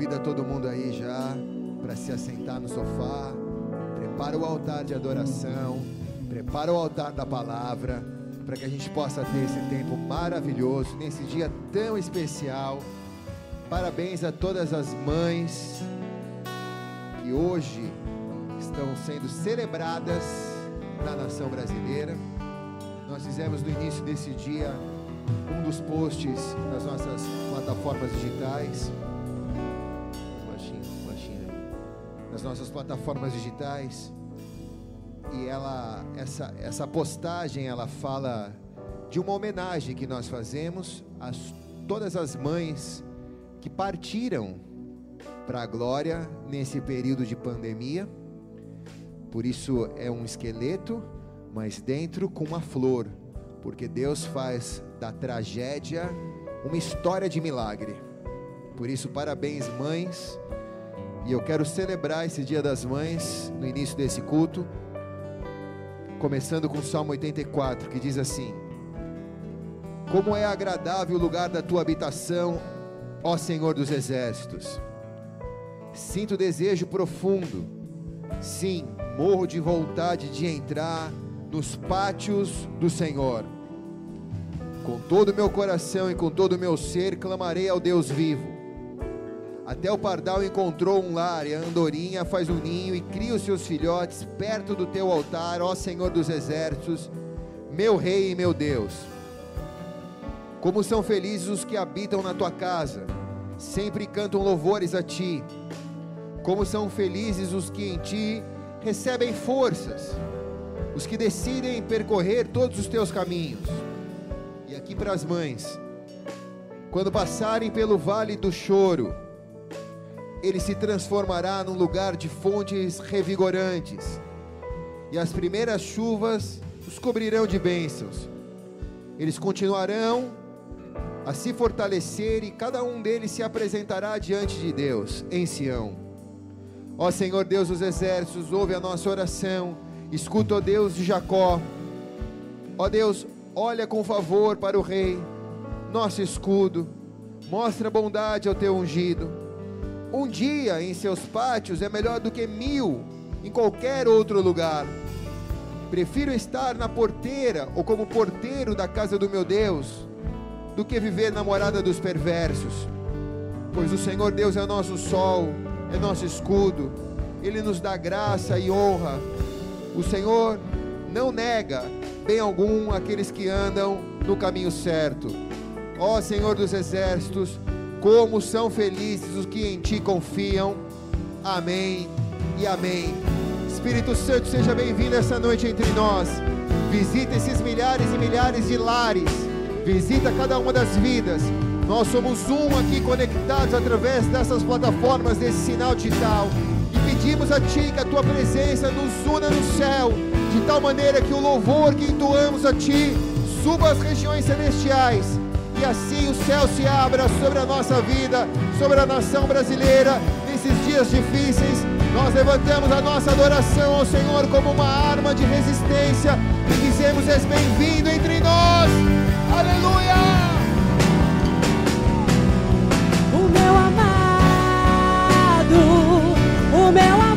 Convida todo mundo aí já para se assentar no sofá. Prepara o altar de adoração. Prepara o altar da palavra. Para que a gente possa ter esse tempo maravilhoso, nesse dia tão especial. Parabéns a todas as mães que hoje estão sendo celebradas na nação brasileira. Nós fizemos no início desse dia um dos posts nas nossas plataformas digitais. Nas nossas plataformas digitais. E ela, essa, essa postagem, ela fala de uma homenagem que nós fazemos a todas as mães que partiram para a glória nesse período de pandemia. Por isso é um esqueleto, mas dentro com uma flor, porque Deus faz da tragédia uma história de milagre. Por isso, parabéns, mães. E eu quero celebrar esse Dia das Mães no início desse culto, começando com o Salmo 84, que diz assim: Como é agradável o lugar da tua habitação, ó Senhor dos exércitos. Sinto desejo profundo, sim, morro de vontade de entrar nos pátios do Senhor. Com todo o meu coração e com todo o meu ser clamarei ao Deus vivo. Até o pardal encontrou um lar e a andorinha faz um ninho e cria os seus filhotes perto do teu altar, ó Senhor dos exércitos, meu rei e meu Deus. Como são felizes os que habitam na tua casa, sempre cantam louvores a ti. Como são felizes os que em ti recebem forças, os que decidem percorrer todos os teus caminhos. E aqui para as mães, quando passarem pelo vale do choro, ele se transformará num lugar de fontes revigorantes, e as primeiras chuvas os cobrirão de bênçãos. Eles continuarão a se fortalecer e cada um deles se apresentará diante de Deus em Sião. Ó Senhor Deus dos exércitos, ouve a nossa oração, escuta, ó Deus de Jacó. Ó Deus, olha com favor para o rei, nosso escudo, mostra bondade ao teu ungido. Um dia em seus pátios é melhor do que mil em qualquer outro lugar. Prefiro estar na porteira ou como porteiro da casa do meu Deus do que viver na morada dos perversos. Pois o Senhor Deus é nosso sol, é nosso escudo, Ele nos dá graça e honra. O Senhor não nega bem algum aqueles que andam no caminho certo. Ó Senhor dos exércitos, como são felizes os que em Ti confiam. Amém e amém. Espírito Santo, seja bem-vindo essa noite entre nós. Visita esses milhares e milhares de lares Visita cada uma das vidas. Nós somos um aqui conectados através dessas plataformas, desse sinal digital. E pedimos a Ti que a Tua presença nos una no céu, de tal maneira que o louvor que entoamos a Ti suba às regiões celestiais. E assim o céu se abra sobre a nossa vida, sobre a nação brasileira, nesses dias difíceis. Nós levantamos a nossa adoração ao Senhor como uma arma de resistência e dizemos: És bem-vindo entre nós. Aleluia! O meu amado, o meu amado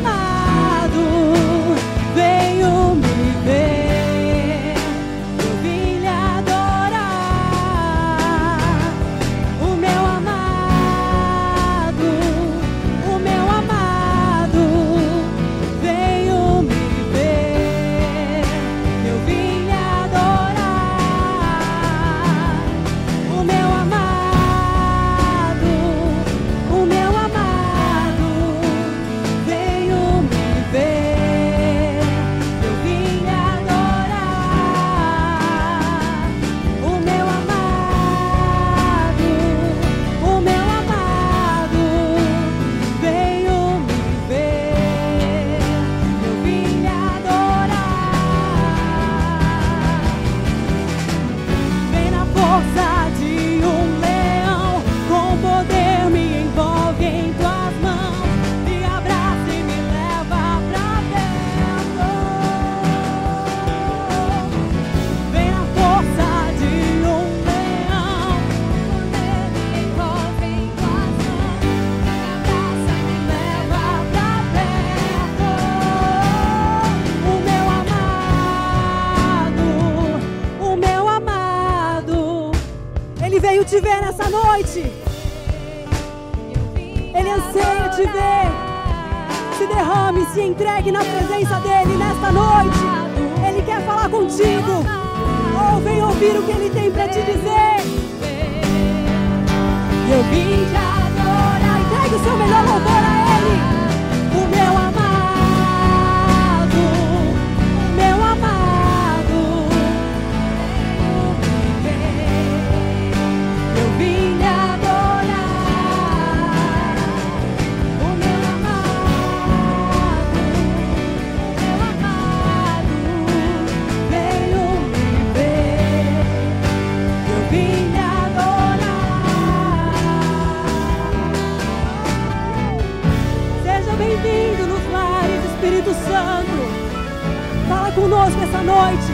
entregue na presença dele nesta noite. Ele quer falar contigo. Oh, vem ouvir o que ele tem para te dizer. Eu vim te adorar. Entregue o seu melhor louvor a conosco essa noite.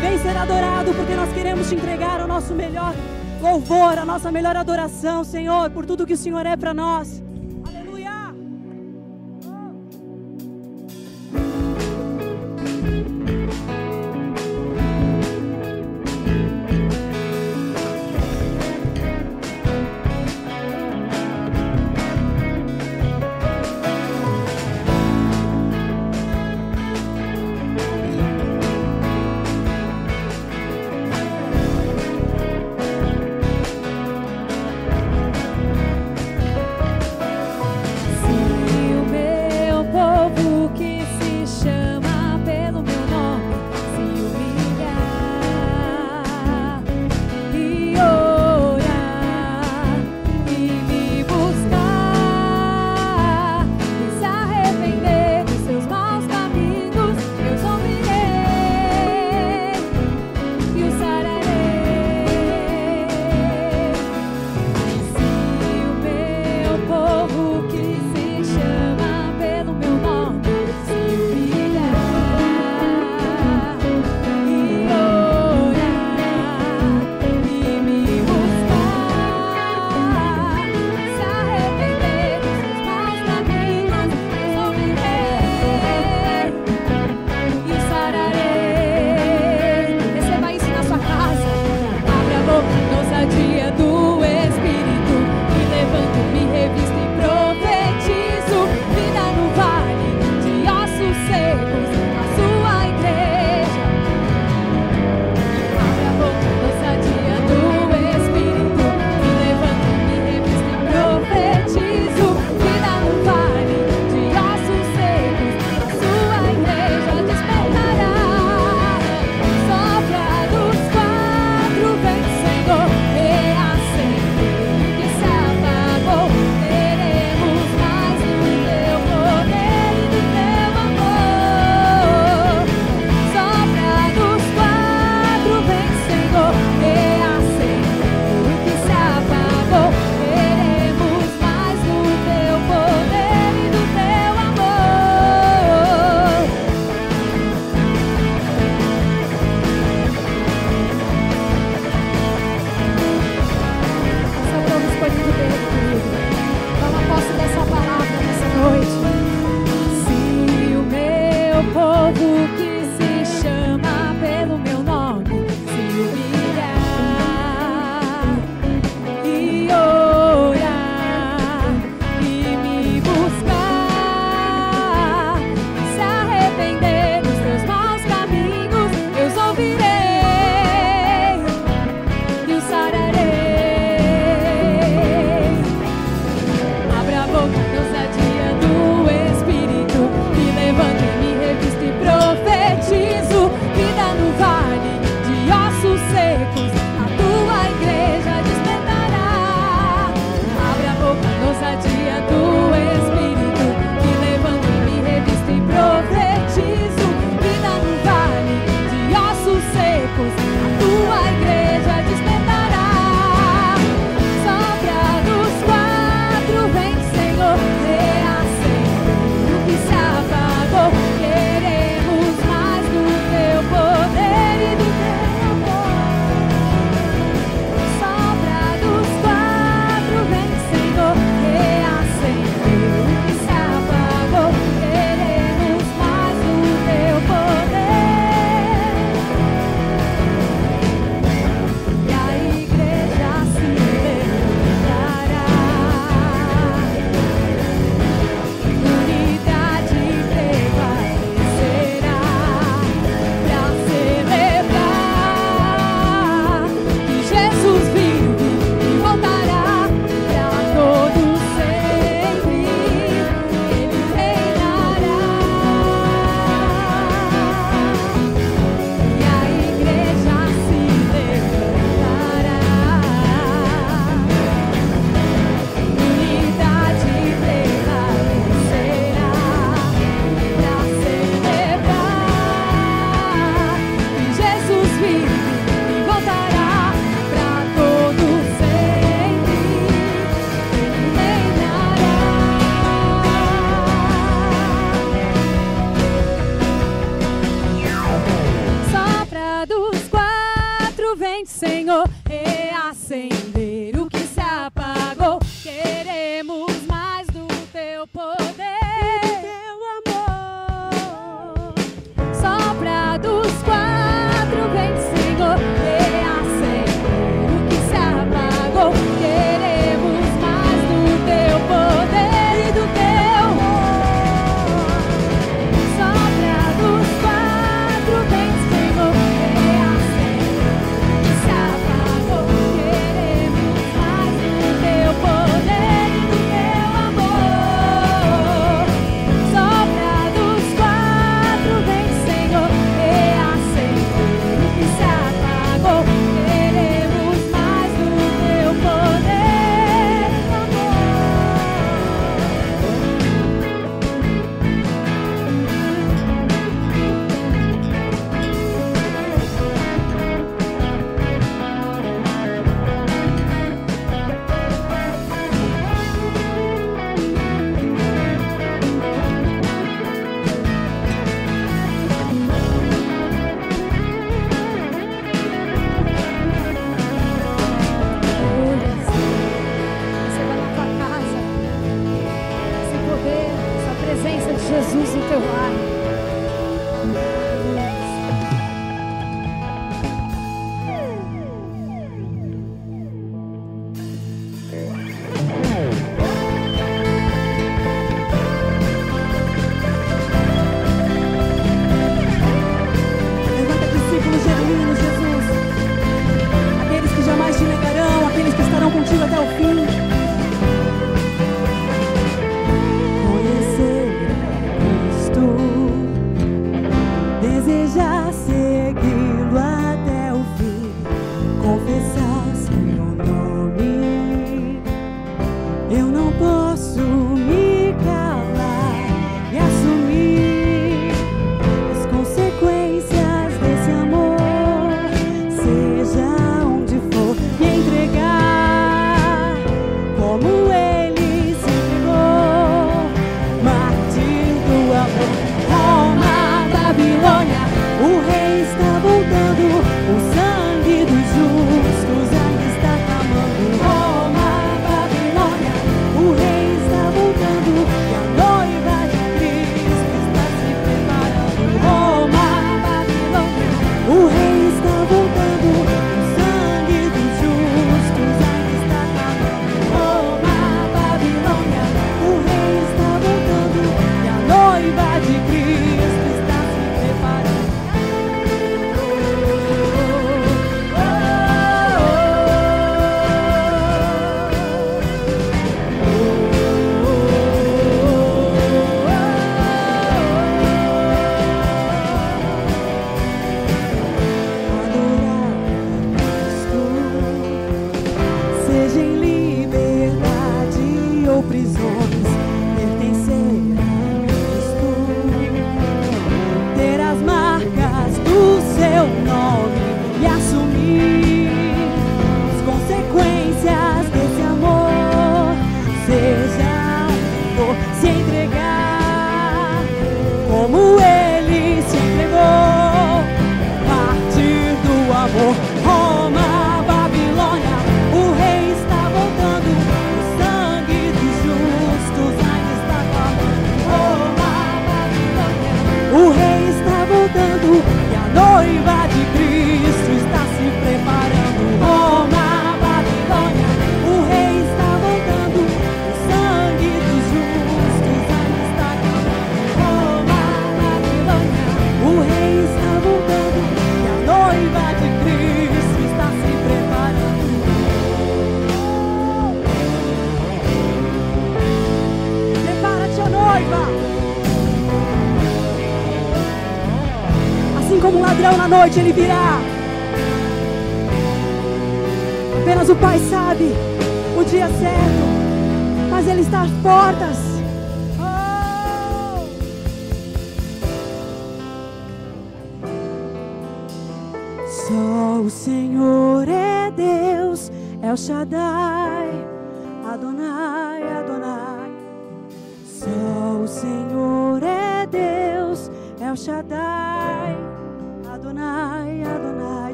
Vem ser adorado, porque nós queremos te entregar o nosso melhor louvor, a nossa melhor adoração, Senhor, por tudo que o Senhor é para nós.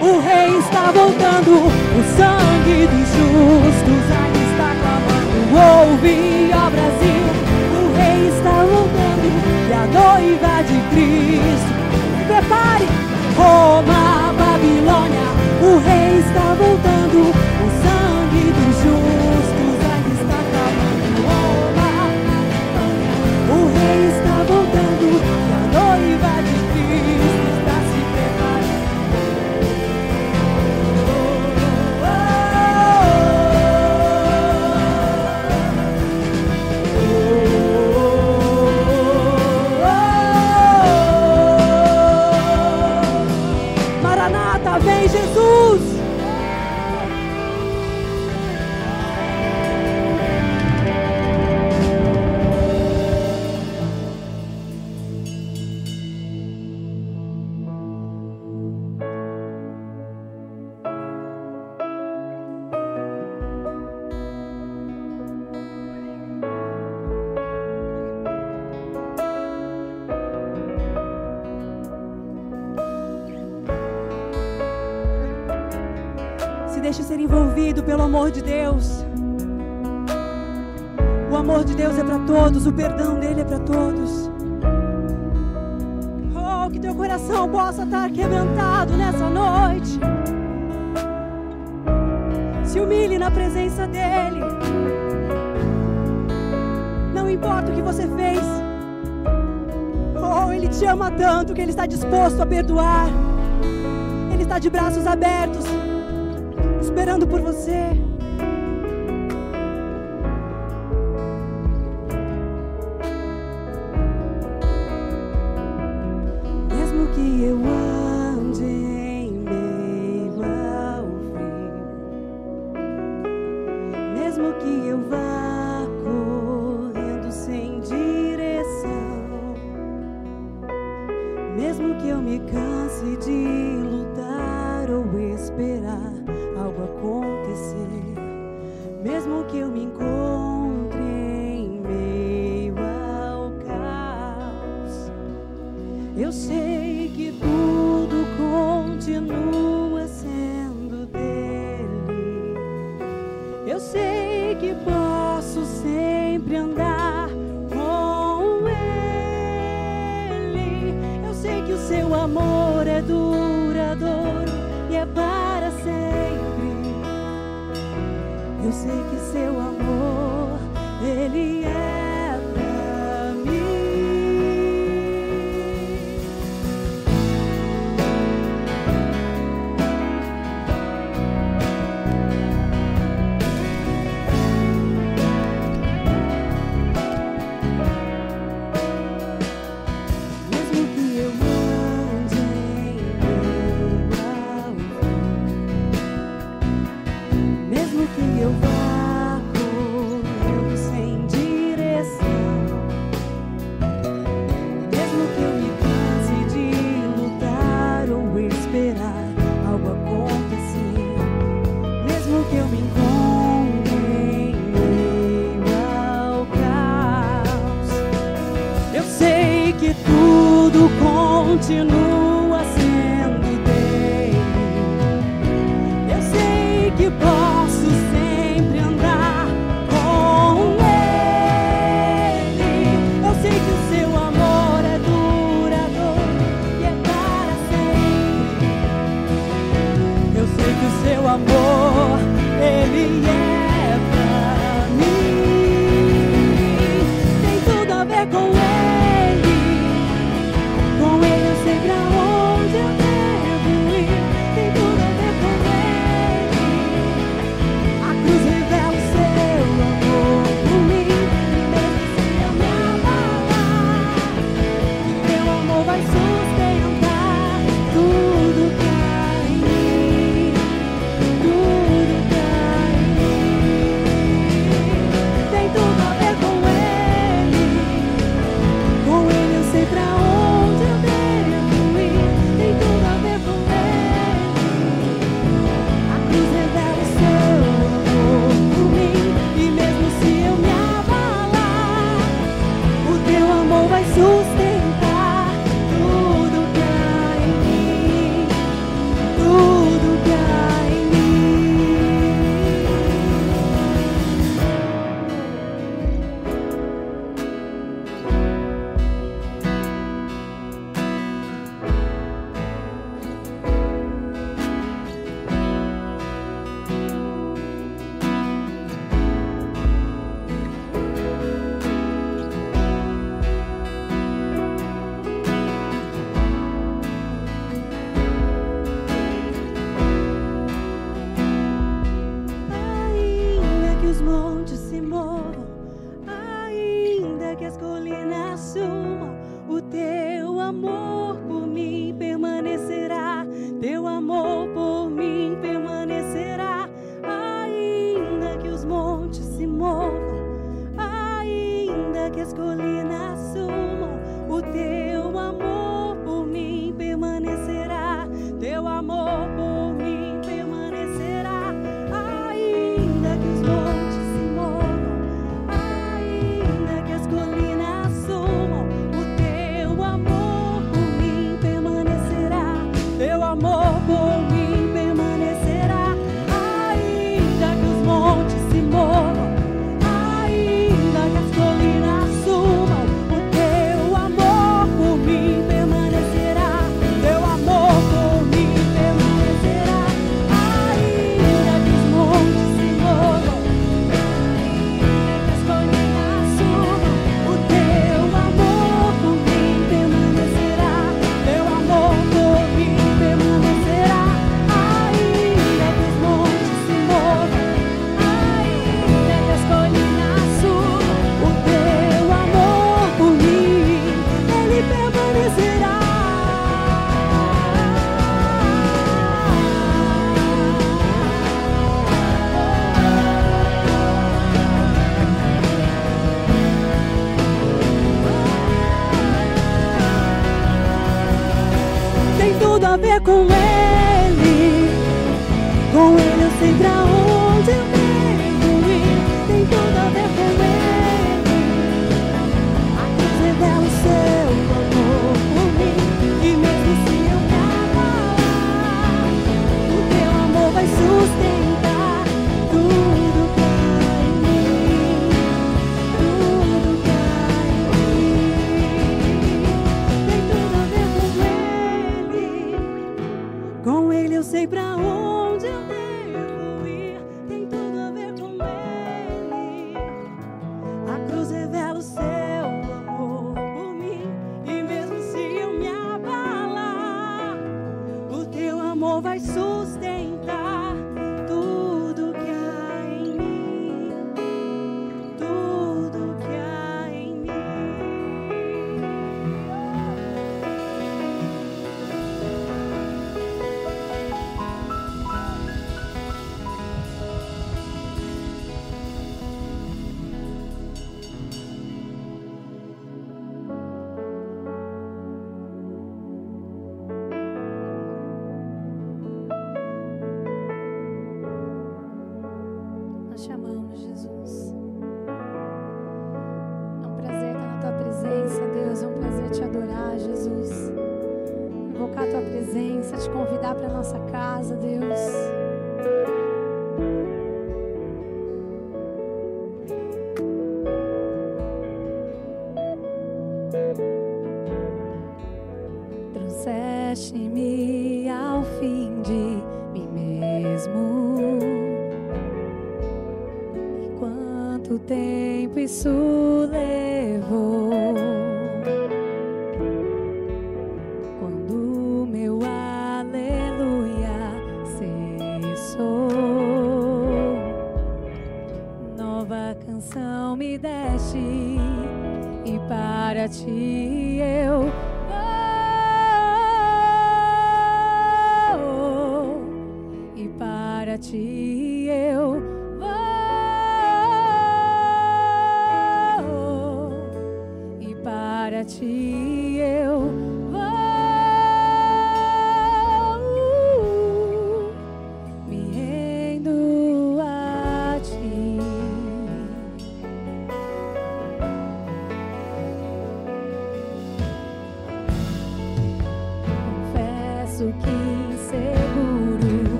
o rei está voltando, o sangue dos justos ainda está clamando. Ouve, ó Brasil, o rei está voltando, e a noiva de Cristo. Se prepare, Roma, Babilônia, o rei está voltando, de Deus. O amor de Deus é para todos, o perdão dele é para todos. Oh, que teu coração possa estar quebrantado nessa noite. Se humilhe na presença dele. Não importa o que você fez. Oh, ele te ama tanto que ele está disposto a perdoar. Ele está de braços abertos, esperando por você. you know.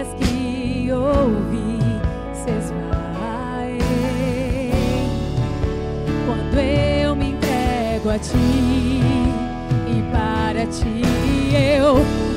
vez que ouvi se. Quando eu me entrego a ti e para ti eu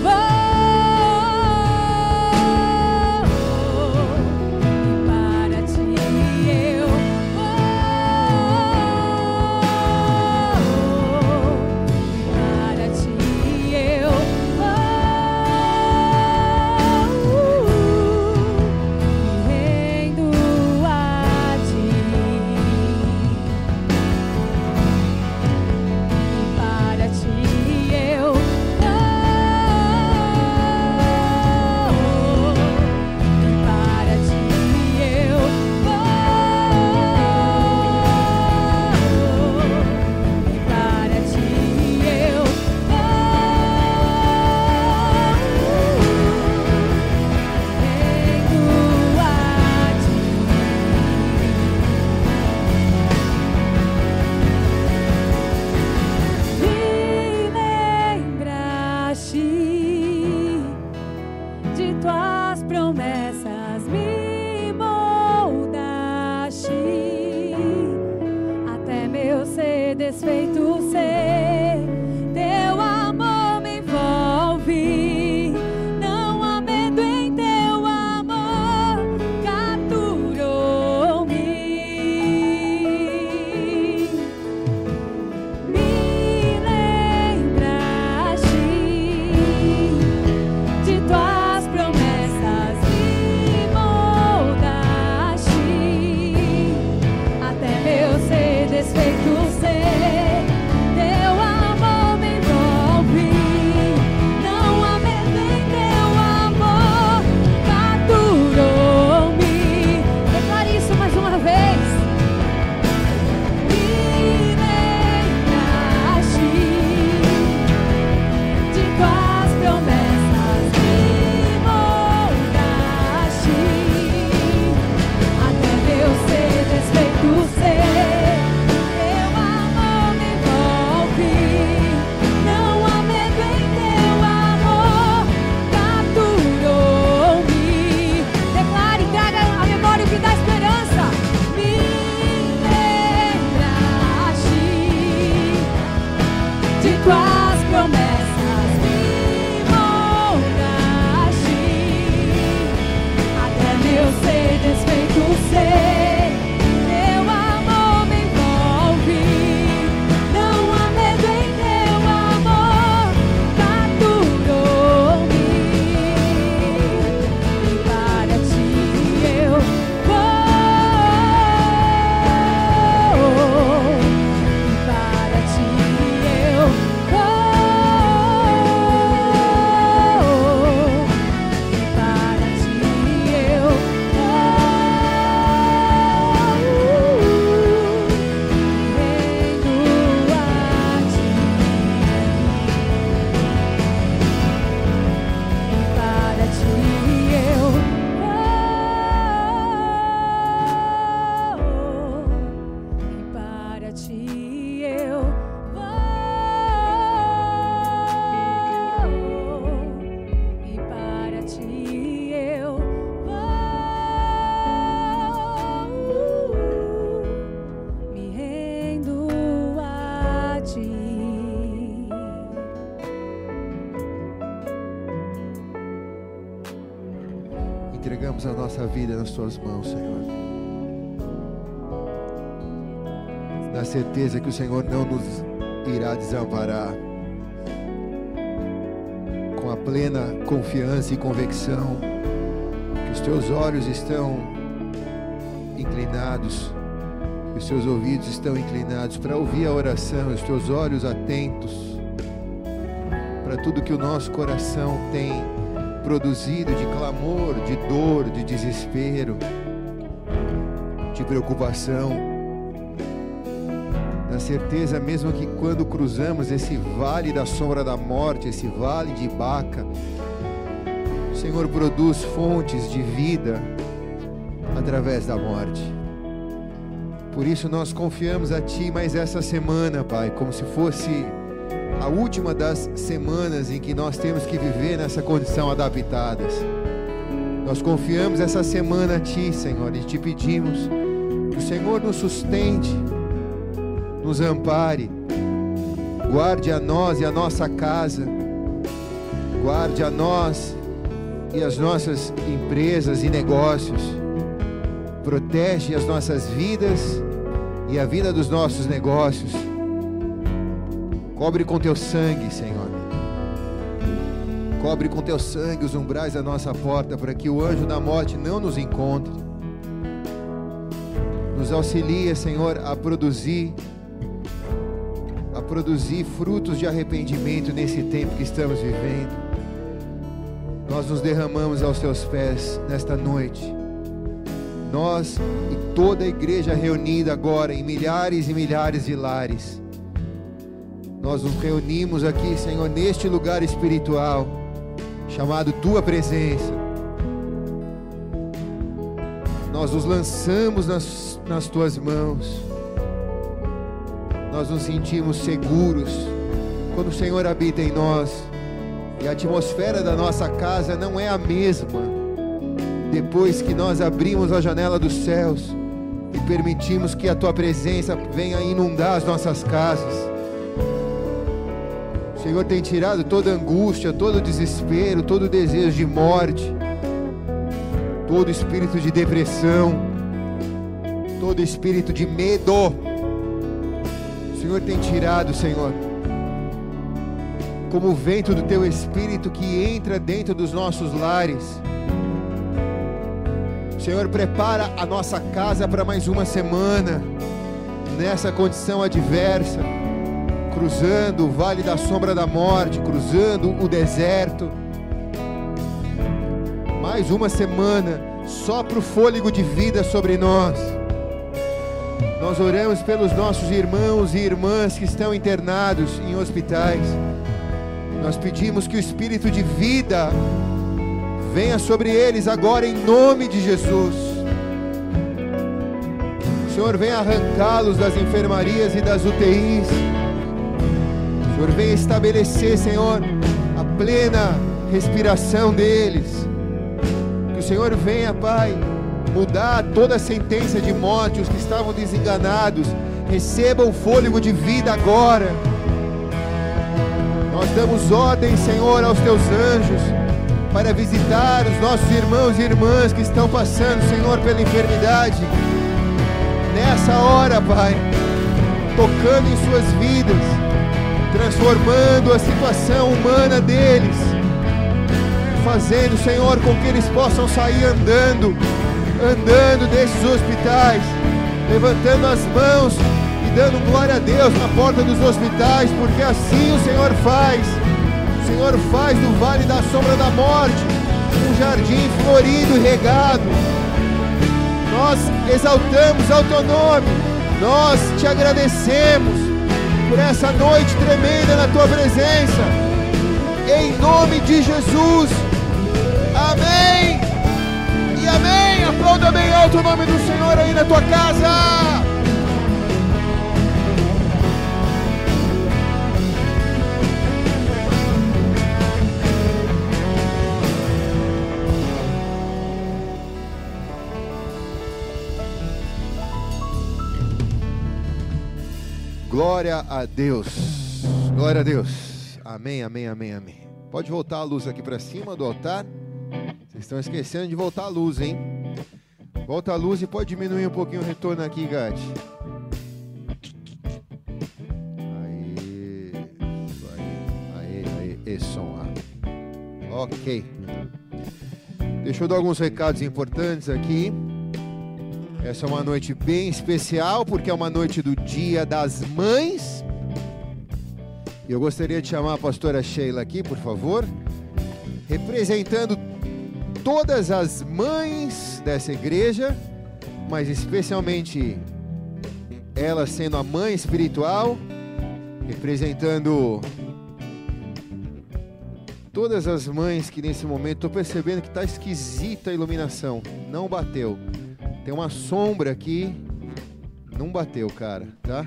nas tuas mãos, Senhor. Na certeza que o Senhor não nos irá desamparar. Com a plena confiança e convicção que os teus olhos estão inclinados, que os teus ouvidos estão inclinados para ouvir a oração, os teus olhos atentos para tudo que o nosso coração tem produzido de clamor, de dor, de desespero, de preocupação. Na certeza mesmo que quando cruzamos esse vale da sombra da morte, esse vale de Baca, o Senhor produz fontes de vida através da morte. Por isso nós confiamos a Ti mais essa semana, Pai, como se fosse a última das semanas em que nós temos que viver nessa condição adaptadas. Nós confiamos essa semana a Ti, Senhor, e te pedimos que o Senhor nos sustente, nos ampare, guarde a nós e a nossa casa, guarde a nós e as nossas empresas e negócios, protege as nossas vidas e a vida dos nossos negócios. Cobre com teu sangue, Senhor. Cobre com teu sangue os umbrais da nossa porta, para que o anjo da morte não nos encontre. Nos auxilia, Senhor, a produzir, a produzir frutos de arrependimento nesse tempo que estamos vivendo. Nós nos derramamos aos teus pés nesta noite. Nós e toda a igreja reunida agora em milhares e milhares de lares. Nós nos reunimos aqui, Senhor, neste lugar espiritual, chamado Tua Presença. Nós nos lançamos nas, nas Tuas mãos. Nós nos sentimos seguros quando o Senhor habita em nós. E a atmosfera da nossa casa não é a mesma depois que nós abrimos a janela dos céus e permitimos que a tua presença venha inundar as nossas casas. Senhor tem tirado toda angústia, todo desespero, todo desejo de morte, todo espírito de depressão, todo espírito de medo. Senhor tem tirado, Senhor, como o vento do teu espírito que entra dentro dos nossos lares. Senhor, prepara a nossa casa para mais uma semana nessa condição adversa, cruzando o vale da sombra da morte, cruzando o deserto. Mais uma semana, sopra o fôlego de vida sobre nós. Nós oramos pelos nossos irmãos e irmãs que estão internados em hospitais. Nós pedimos que o espírito de vida venha sobre eles agora em nome de Jesus. Senhor, venha arrancá-los das enfermarias e das UTIs. Senhor, venha estabelecer, Senhor, a plena respiração deles. Que o Senhor venha, Pai, mudar toda a sentença de morte, os que estavam desenganados, recebam o fôlego de vida agora. Nós damos ordem, Senhor, aos teus anjos para visitar os nossos irmãos e irmãs que estão passando, Senhor, pela enfermidade. Nessa hora, Pai, tocando em suas vidas, transformando a situação humana deles, fazendo, Senhor, com que eles possam sair andando, andando desses hospitais, levantando as mãos e dando glória a Deus na porta dos hospitais, porque assim o Senhor faz. O Senhor faz do vale da sombra da morte um jardim florido e regado. Nós exaltamos ao teu nome, nós te agradecemos por essa noite tremenda na tua presença. Em nome de Jesus. Amém. E amém. Aplauda bem alto o nome do Senhor aí na tua casa. Glória a Deus. Glória a Deus. Amém, amém, amém, amém. Pode voltar a luz aqui para cima do altar. Vocês estão esquecendo de voltar a luz, hein? Volta a luz e pode diminuir um pouquinho o retorno aqui, Gade. Aí. Aí. Aí, aí. Som. Ah. Ok. Deixa eu dar alguns recados importantes aqui. Essa é uma noite bem especial, porque é uma noite do Dia das Mães. E eu gostaria de chamar a pastora Sheila aqui, por favor, representando todas as mães dessa igreja, mas especialmente ela sendo a mãe espiritual, representando todas as mães que nesse momento estou percebendo que está esquisita a iluminação, não bateu. Tem uma sombra aqui. Não bateu, cara, tá?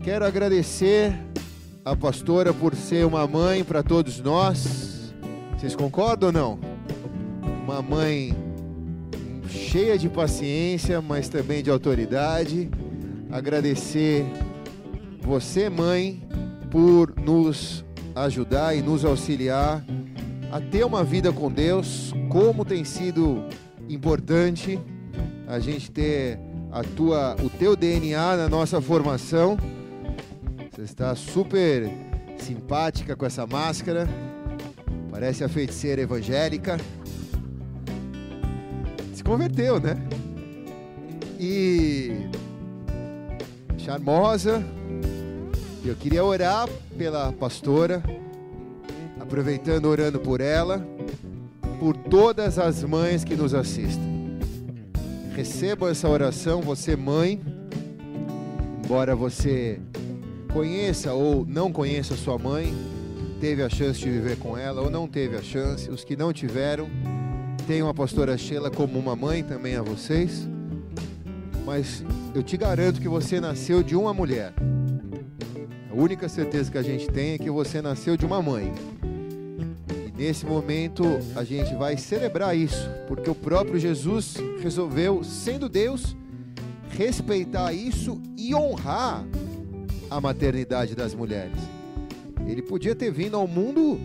Quero agradecer a pastora por ser uma mãe para todos nós. Vocês concordam ou não? Uma mãe cheia de paciência, mas também de autoridade. Agradecer você, mãe, por nos ajudar e nos auxiliar a ter uma vida com Deus, como tem sido importante a gente ter a tua, o teu DNA na nossa formação. Você está super simpática com essa máscara. Parece a feiticeira evangélica. Se converteu, né? E charmosa. Eu queria orar pela pastora, aproveitando orando por ela, por todas as mães que nos assistem. Receba essa oração, você mãe, embora você conheça ou não conheça sua mãe, teve a chance de viver com ela ou não teve a chance, os que não tiveram, tenham a pastora Sheila como uma mãe também a vocês. Mas eu te garanto que você nasceu de uma mulher. A única certeza que a gente tem é que você nasceu de uma mãe. Nesse momento, a gente vai celebrar isso, porque o próprio Jesus resolveu, sendo Deus, respeitar isso e honrar a maternidade das mulheres. Ele podia ter vindo ao mundo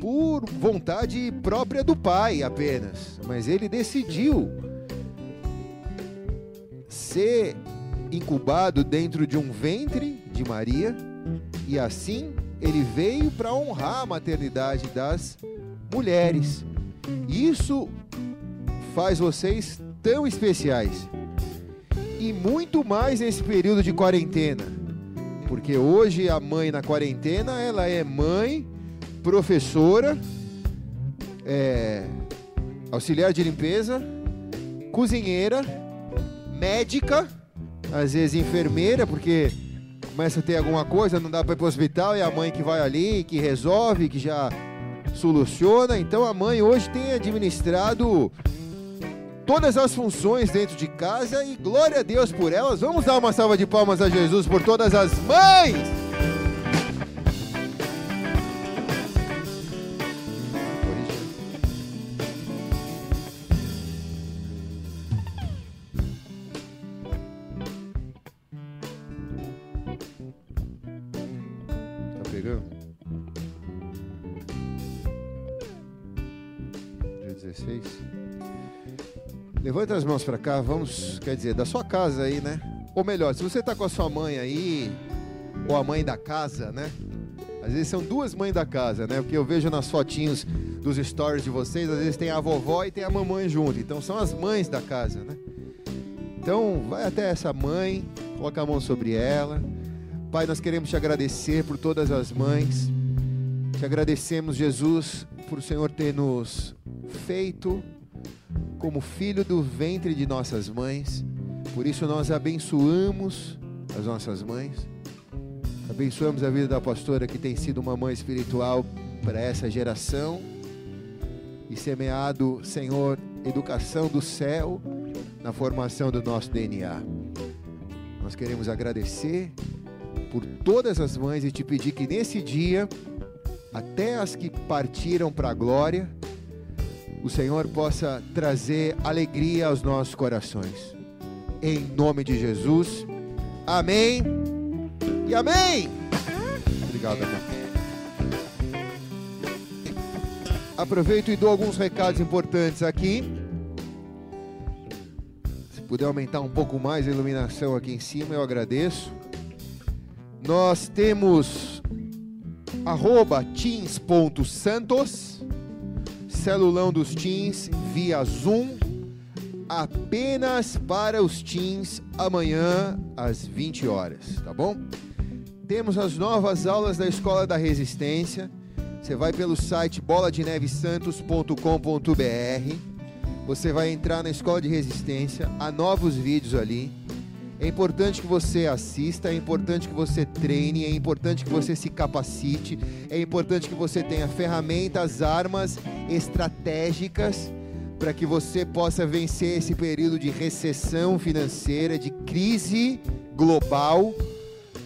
por vontade própria do pai apenas, mas ele decidiu ser incubado dentro de um ventre de Maria e assim ele veio para honrar a maternidade das mulheres. Isso faz vocês tão especiais. E muito mais nesse período de quarentena. Porque hoje a mãe na quarentena, ela é mãe, professora, é, auxiliar de limpeza, cozinheira, médica, às vezes enfermeira, porque começa a ter alguma coisa, não dá para ir para o hospital, é a mãe que vai ali, que resolve, que já soluciona. Então a mãe hoje tem administrado todas as funções dentro de casa e glória a Deus por elas. Vamos dar uma salva de palmas a Jesus por todas as mães. Levanta as mãos para cá, vamos, quer dizer, da sua casa aí, né? Ou melhor, se você tá com a sua mãe aí, ou a mãe da casa, né? Às vezes são duas mães da casa, né? Porque eu vejo nas fotinhos dos stories de vocês, às vezes tem a vovó e tem a mamãe junto. Então são as mães da casa, né? Então vai até essa mãe, coloca a mão sobre ela. Pai, nós queremos te agradecer por todas as mães. Te agradecemos, Jesus, por o Senhor ter nos feito como filho do ventre de nossas mães. Por isso nós abençoamos as nossas mães. Abençoamos a vida da pastora que tem sido uma mãe espiritual para essa geração e semeado, Senhor, educação do céu na formação do nosso DNA. Nós queremos agradecer por todas as mães e te pedir que nesse dia, até as que partiram para a glória, o Senhor possa trazer alegria aos nossos corações. Em nome de Jesus. Amém. E amém. Obrigado, amém. Aproveito e dou alguns recados importantes aqui. Se puder aumentar um pouco mais a iluminação aqui em cima, eu agradeço. Nós temos arroba teens.santos, celulão dos teens via Zoom, apenas para os teens amanhã às 20 horas, tá bom? Temos as novas aulas da Escola da Resistência. Você vai pelo site boladenevesantos.com.br. Você vai entrar na Escola de Resistência, há novos vídeos ali. É importante que você assista, é importante que você treine, é importante que você se capacite, é importante que você tenha ferramentas, armas estratégicas para que você possa vencer esse período de recessão financeira, de crise global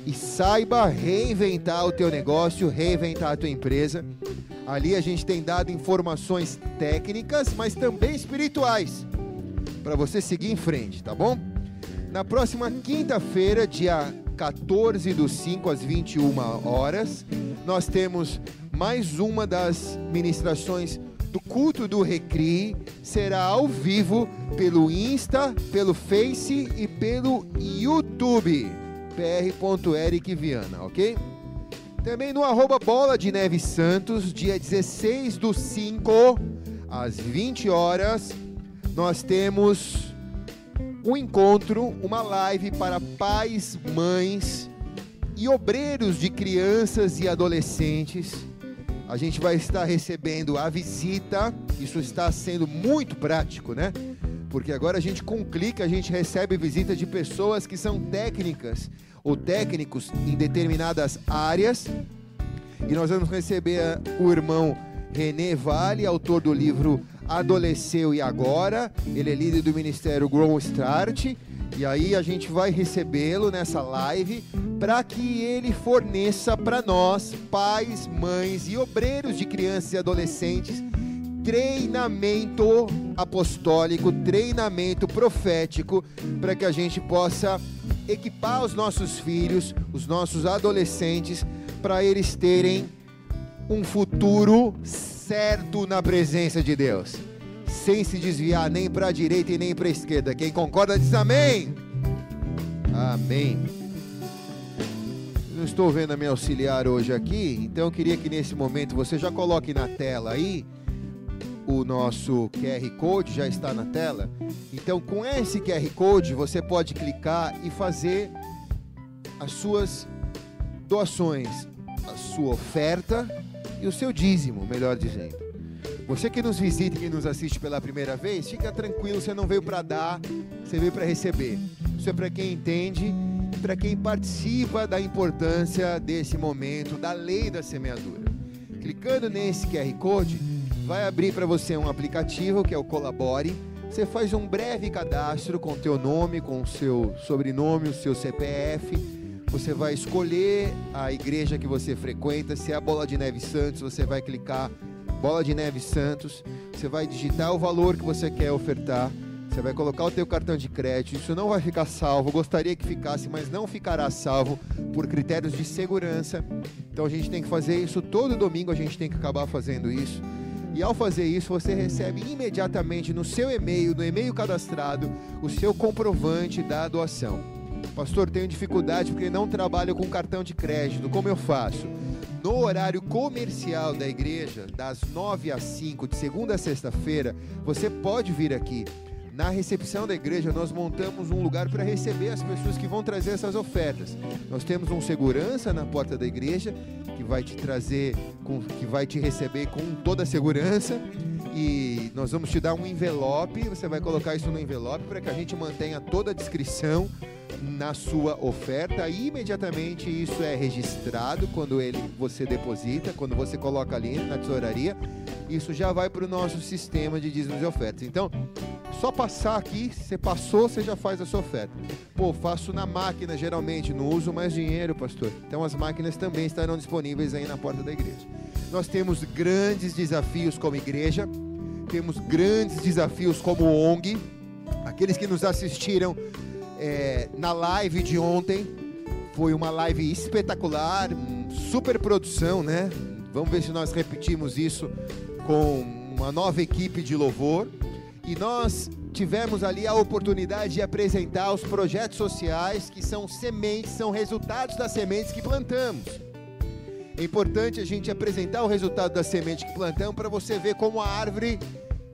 e saiba reinventar o teu negócio, reinventar a tua empresa. Ali a gente tem dado informações técnicas, mas também espirituais para você seguir em frente, tá bom? Na próxima quinta-feira, dia 14 do 5 às 21 horas, nós temos mais uma das ministrações do culto do Recri. Será ao vivo pelo Insta, pelo Face e pelo YouTube. pr.eric Viana, ok? Também no arroba Bola de Neve Santos, dia 16 do 5 às 20 horas, nós temos um encontro, uma live para pais, mães e obreiros de crianças e adolescentes. A gente vai estar recebendo a visita, isso está sendo muito prático, né? Porque agora a gente com clique a gente recebe visita de pessoas que são técnicas ou técnicos em determinadas áreas. E nós vamos receber o irmão René Vale, autor do livro Adolesceu e Agora. Ele é líder do ministério Grow Start. E aí a gente vai recebê-lo nessa live para que ele forneça para nós, pais, mães e obreiros de crianças e adolescentes, treinamento apostólico, treinamento profético, para que a gente possa equipar os nossos filhos, os nossos adolescentes, para eles terem um futuro certo na presença de Deus, sem se desviar nem para a direita e nem para a esquerda. Quem concorda diz amém. Amém. Não estou vendo a minha auxiliar hoje aqui, então eu queria que nesse momento você já coloque na tela aí o nosso QR Code, já está na tela. Então, com esse QR Code, você pode clicar e fazer as suas doações, a sua oferta e o seu dízimo, melhor dizendo. Você que nos visita e que nos assiste pela primeira vez, fica tranquilo, você não veio para dar, você veio para receber. Isso é para quem entende para quem participa da importância desse momento, da lei da semeadura. Clicando nesse QR Code, vai abrir para você um aplicativo que é o Colabore. Você faz um breve cadastro com teu nome, com o seu sobrenome, o seu CPF. Você vai escolher a igreja que você frequenta, se é a Bola de Neve Santos, você vai clicar Bola de Neve Santos, você vai digitar o valor que você quer ofertar você vai colocar o teu cartão de crédito, isso não vai ficar salvo. Gostaria que ficasse, mas não ficará salvo por critérios de segurança. Então a gente tem que fazer isso todo domingo, a gente tem que acabar fazendo isso. E ao fazer isso, você recebe imediatamente no seu e-mail, no e-mail cadastrado, o seu comprovante da doação. Pastor, tenho dificuldade porque não trabalho com cartão de crédito. Como eu faço? No horário comercial da igreja, das 9 às 5, de segunda a sexta-feira, você pode vir aqui na recepção da igreja, nós montamos um lugar para receber as pessoas que vão trazer essas ofertas. Nós temos um segurança na porta da igreja que vai te trazer, que vai te receber com toda a segurança. E nós vamos te dar um envelope, você vai colocar isso no envelope para que a gente mantenha toda a descrição na sua oferta. E imediatamente isso é registrado quando ele você deposita, quando você coloca ali na tesouraria, isso já vai para o nosso sistema de dízimos e ofertas. Então, só passar aqui, você passou, você já faz a sua oferta. Pô, faço na máquina geralmente, não uso mais dinheiro, pastor. Então as máquinas também estarão disponíveis aí na porta da igreja. Nós temos grandes desafios como igreja, temos grandes desafios como ONG. Aqueles que nos assistiram é, na live de ontem, foi uma live espetacular, super produção, né? Vamos ver se nós repetimos isso com uma nova equipe de louvor e nós tivemos ali a oportunidade de apresentar os projetos sociais que são sementes, são resultados das sementes que plantamos. É importante a gente apresentar o resultado da semente que plantamos para você ver como a árvore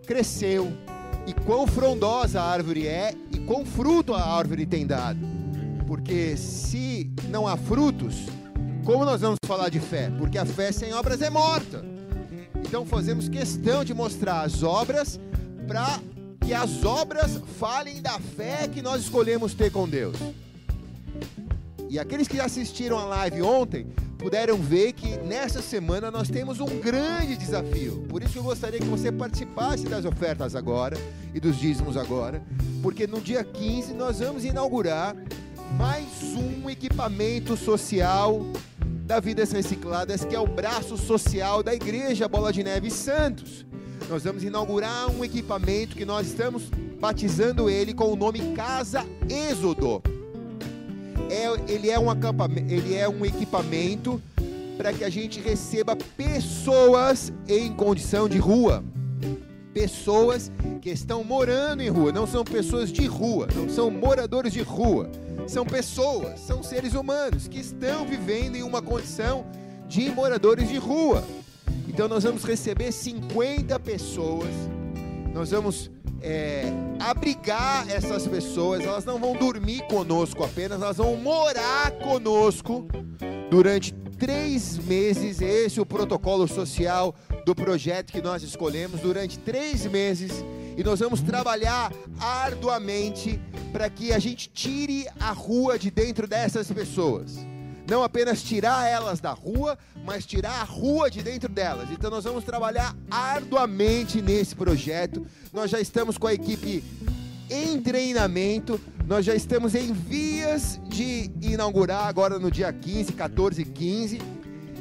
cresceu e quão frondosa a árvore é e quão fruto a árvore tem dado. Porque se não há frutos, como nós vamos falar de fé? Porque a fé sem obras é morta. Então fazemos questão de mostrar as obras para que as obras falem da fé que nós escolhemos ter com Deus. E aqueles que assistiram a live ontem puderam ver que nessa semana nós temos um grande desafio. Por isso eu gostaria que você participasse das ofertas agora e dos dízimos agora, porque no dia 15 nós vamos inaugurar mais um equipamento social da Vidas Recicladas, que é o braço social da Igreja Bola de Neve Santos nós vamos inaugurar um equipamento que nós estamos batizando ele com o nome Casa Êxodo. É, ele, é um ele é um equipamento para que a gente receba pessoas em condição de rua. Pessoas que estão morando em rua, não são pessoas de rua, não são moradores de rua, são pessoas, são seres humanos que estão vivendo em uma condição de moradores de rua. Então nós vamos receber 50 pessoas, nós vamos é, abrigar essas pessoas, elas não vão dormir conosco apenas, elas vão morar conosco durante três meses. Esse é o protocolo social do projeto que nós escolhemos durante três meses. E nós vamos trabalhar arduamente para que a gente tire a rua de dentro dessas pessoas não apenas tirar elas da rua, mas tirar a rua de dentro delas. Então nós vamos trabalhar arduamente nesse projeto. Nós já estamos com a equipe em treinamento, nós já estamos em vias de inaugurar agora no dia 15, 14 e 15.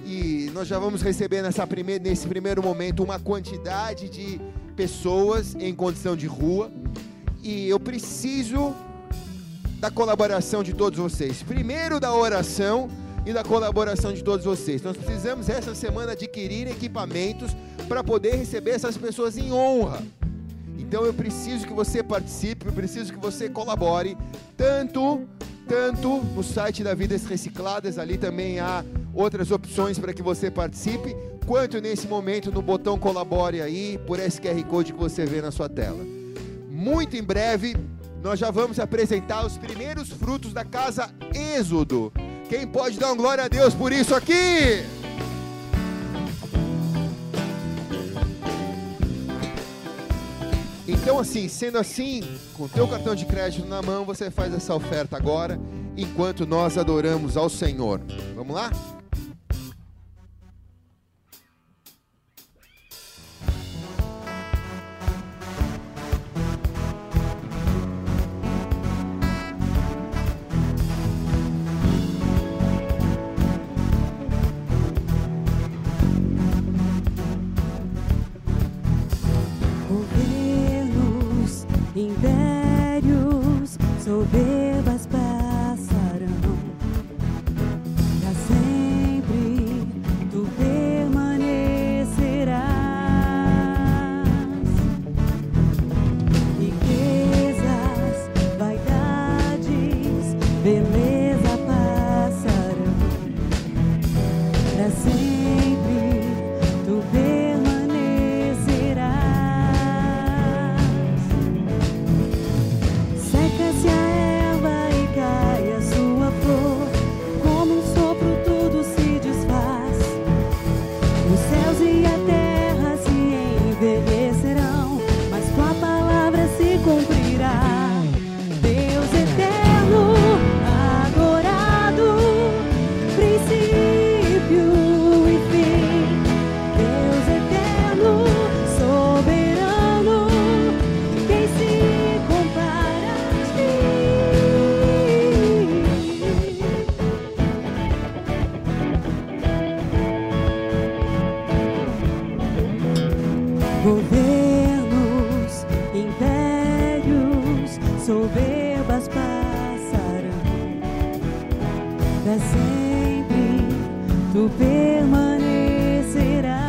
E nós já vamos receber nessa primeir, nesse primeiro momento uma quantidade de pessoas em condição de rua. E eu preciso da colaboração de todos vocês. Primeiro da oração e da colaboração de todos vocês. Nós precisamos essa semana adquirir equipamentos para poder receber essas pessoas em honra. Então eu preciso que você participe, eu preciso que você colabore, tanto tanto no site da Vidas Recicladas, ali também há outras opções para que você participe, quanto nesse momento no botão colabore aí, por esse QR Code que você vê na sua tela. Muito em breve nós já vamos apresentar os primeiros frutos da casa Êxodo. Quem pode dar um glória a Deus por isso aqui? Então, assim, sendo assim, com o teu cartão de crédito na mão, você faz essa oferta agora, enquanto nós adoramos ao Senhor. Vamos lá? Impérios, soberbas passarão. Pra sempre tu permanecerás.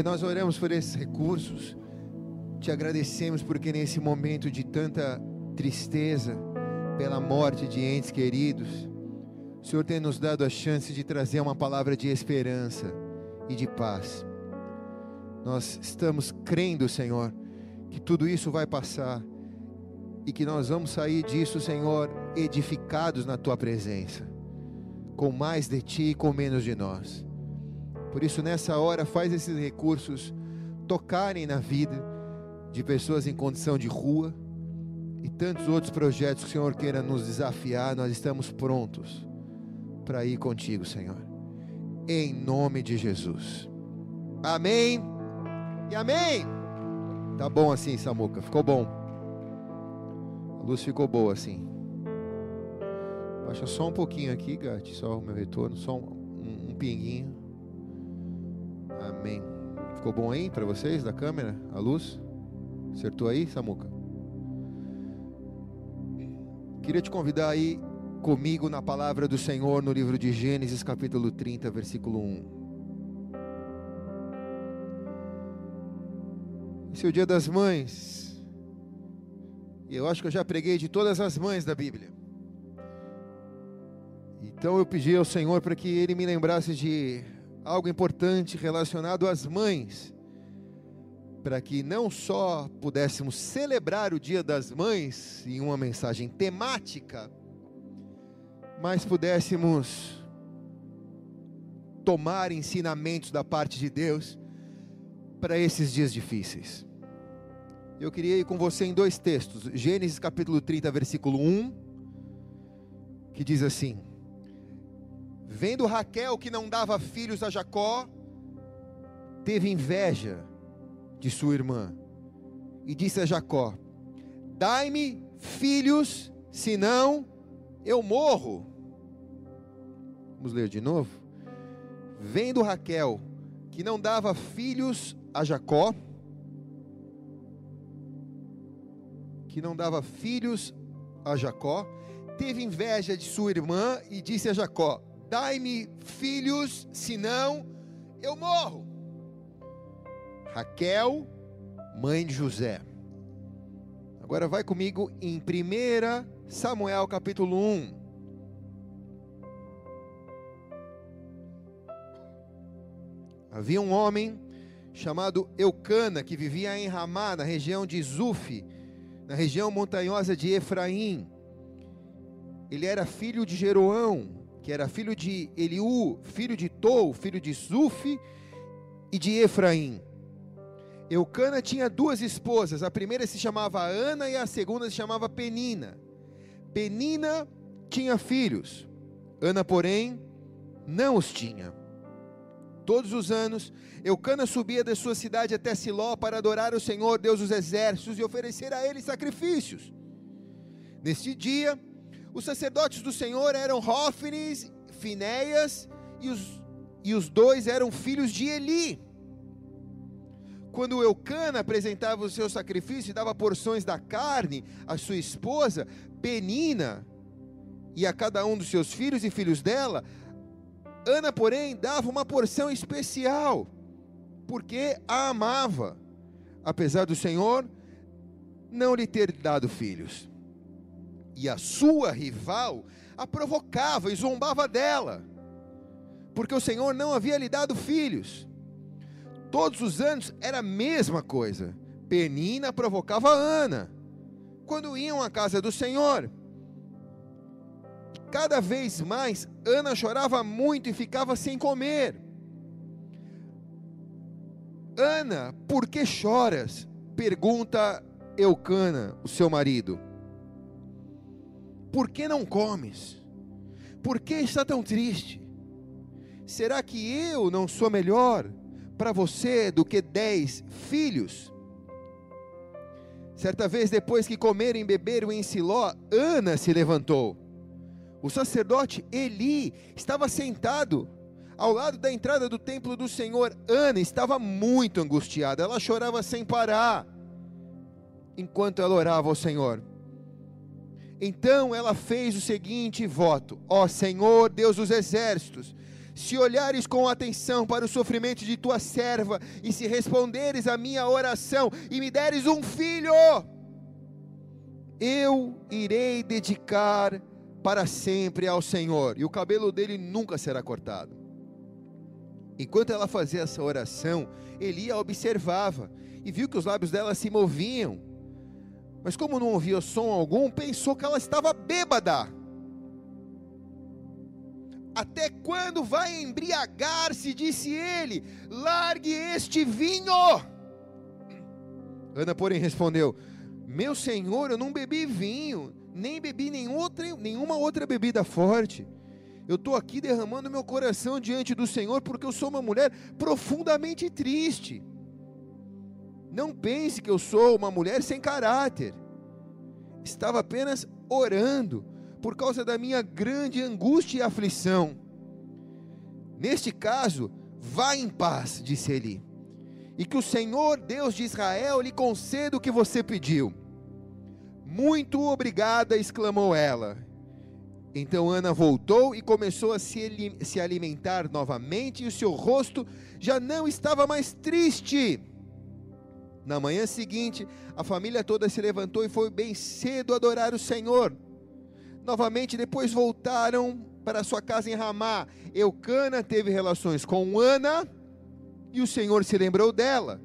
Pai, nós oramos por esses recursos. Te agradecemos porque nesse momento de tanta tristeza pela morte de entes queridos, o Senhor tem nos dado a chance de trazer uma palavra de esperança e de paz. Nós estamos crendo, Senhor, que tudo isso vai passar e que nós vamos sair disso, Senhor, edificados na tua presença, com mais de ti e com menos de nós. Por isso, nessa hora, faz esses recursos tocarem na vida de pessoas em condição de rua e tantos outros projetos que o Senhor queira nos desafiar, nós estamos prontos para ir contigo, Senhor. Em nome de Jesus. Amém. E amém. Tá bom assim, Samuca. Ficou bom. A luz ficou boa assim. Baixa só um pouquinho aqui, Gatti. Só o meu retorno. Só um, um pinguinho. Amém. Ficou bom aí para vocês da câmera? A luz? Acertou aí, Samuca? Queria te convidar aí comigo na palavra do Senhor no livro de Gênesis, capítulo 30, versículo 1. Esse é o dia das mães. E eu acho que eu já preguei de todas as mães da Bíblia. Então eu pedi ao Senhor para que Ele me lembrasse de algo importante relacionado às mães, para que não só pudéssemos celebrar o Dia das Mães em uma mensagem temática, mas pudéssemos tomar ensinamentos da parte de Deus para esses dias difíceis. Eu queria ir com você em dois textos, Gênesis capítulo 30, versículo 1, que diz assim: Vendo Raquel que não dava filhos a Jacó, teve inveja de sua irmã e disse a Jacó: Dai-me filhos, senão eu morro. Vamos ler de novo. Vendo Raquel que não dava filhos a Jacó, que não dava filhos a Jacó, teve inveja de sua irmã e disse a Jacó: Dai-me filhos, senão eu morro. Raquel, mãe de José. Agora vai comigo em 1 Samuel capítulo 1. Havia um homem chamado Eucana que vivia em Ramá, na região de Zuf, na região montanhosa de Efraim. Ele era filho de Jeroão, que era filho de Eliú, filho de Tou, filho de Zuf e de Efraim. Eucana tinha duas esposas, a primeira se chamava Ana e a segunda se chamava Penina. Penina tinha filhos, Ana, porém, não os tinha. Todos os anos, Eucana subia da sua cidade até Siló para adorar o Senhor, Deus dos exércitos, e oferecer a ele sacrifícios. Neste dia, os sacerdotes do Senhor eram Rófines, Finéias, e os, e os dois eram filhos de Eli. Quando Eucana apresentava o seu sacrifício e dava porções da carne à sua esposa, Penina, e a cada um dos seus filhos e filhos dela, Ana, porém, dava uma porção especial, porque a amava, apesar do Senhor não lhe ter dado filhos. E a sua rival a provocava e zombava dela, porque o Senhor não havia lhe dado filhos. Todos os anos era a mesma coisa. Penina provocava Ana, quando iam à casa do Senhor. Cada vez mais, Ana chorava muito e ficava sem comer. Ana, por que choras? Pergunta Eucana, o seu marido. Por que não comes? Por que está tão triste? Será que eu não sou melhor para você do que dez filhos? Certa vez, depois que comeram e beberam em Siló, Ana se levantou o sacerdote Eli estava sentado ao lado da entrada do templo do Senhor. Ana estava muito angustiada, ela chorava sem parar, enquanto ela orava ao Senhor. Então ela fez o seguinte voto: Ó Senhor, Deus dos exércitos, se olhares com atenção para o sofrimento de tua serva, e se responderes à minha oração, e me deres um filho, eu irei dedicar para sempre ao Senhor, e o cabelo dele nunca será cortado. Enquanto ela fazia essa oração, Eli a observava e viu que os lábios dela se moviam. Mas como não ouvia som algum, pensou que ela estava bêbada. Até quando vai embriagar-se? disse ele. Largue este vinho. Ana, porém, respondeu: Meu senhor, eu não bebi vinho, nem bebi nenhum outra, nenhuma outra bebida forte. Eu estou aqui derramando meu coração diante do Senhor porque eu sou uma mulher profundamente triste. Não pense que eu sou uma mulher sem caráter. Estava apenas orando por causa da minha grande angústia e aflição. Neste caso, vá em paz, disse Eli, e que o Senhor Deus de Israel lhe conceda o que você pediu. Muito obrigada, exclamou ela. Então Ana voltou e começou a se, se alimentar novamente, e o seu rosto já não estava mais triste. Na manhã seguinte, a família toda se levantou e foi bem cedo adorar o Senhor. Novamente, depois voltaram para sua casa em Ramá. Eucana teve relações com Ana e o Senhor se lembrou dela.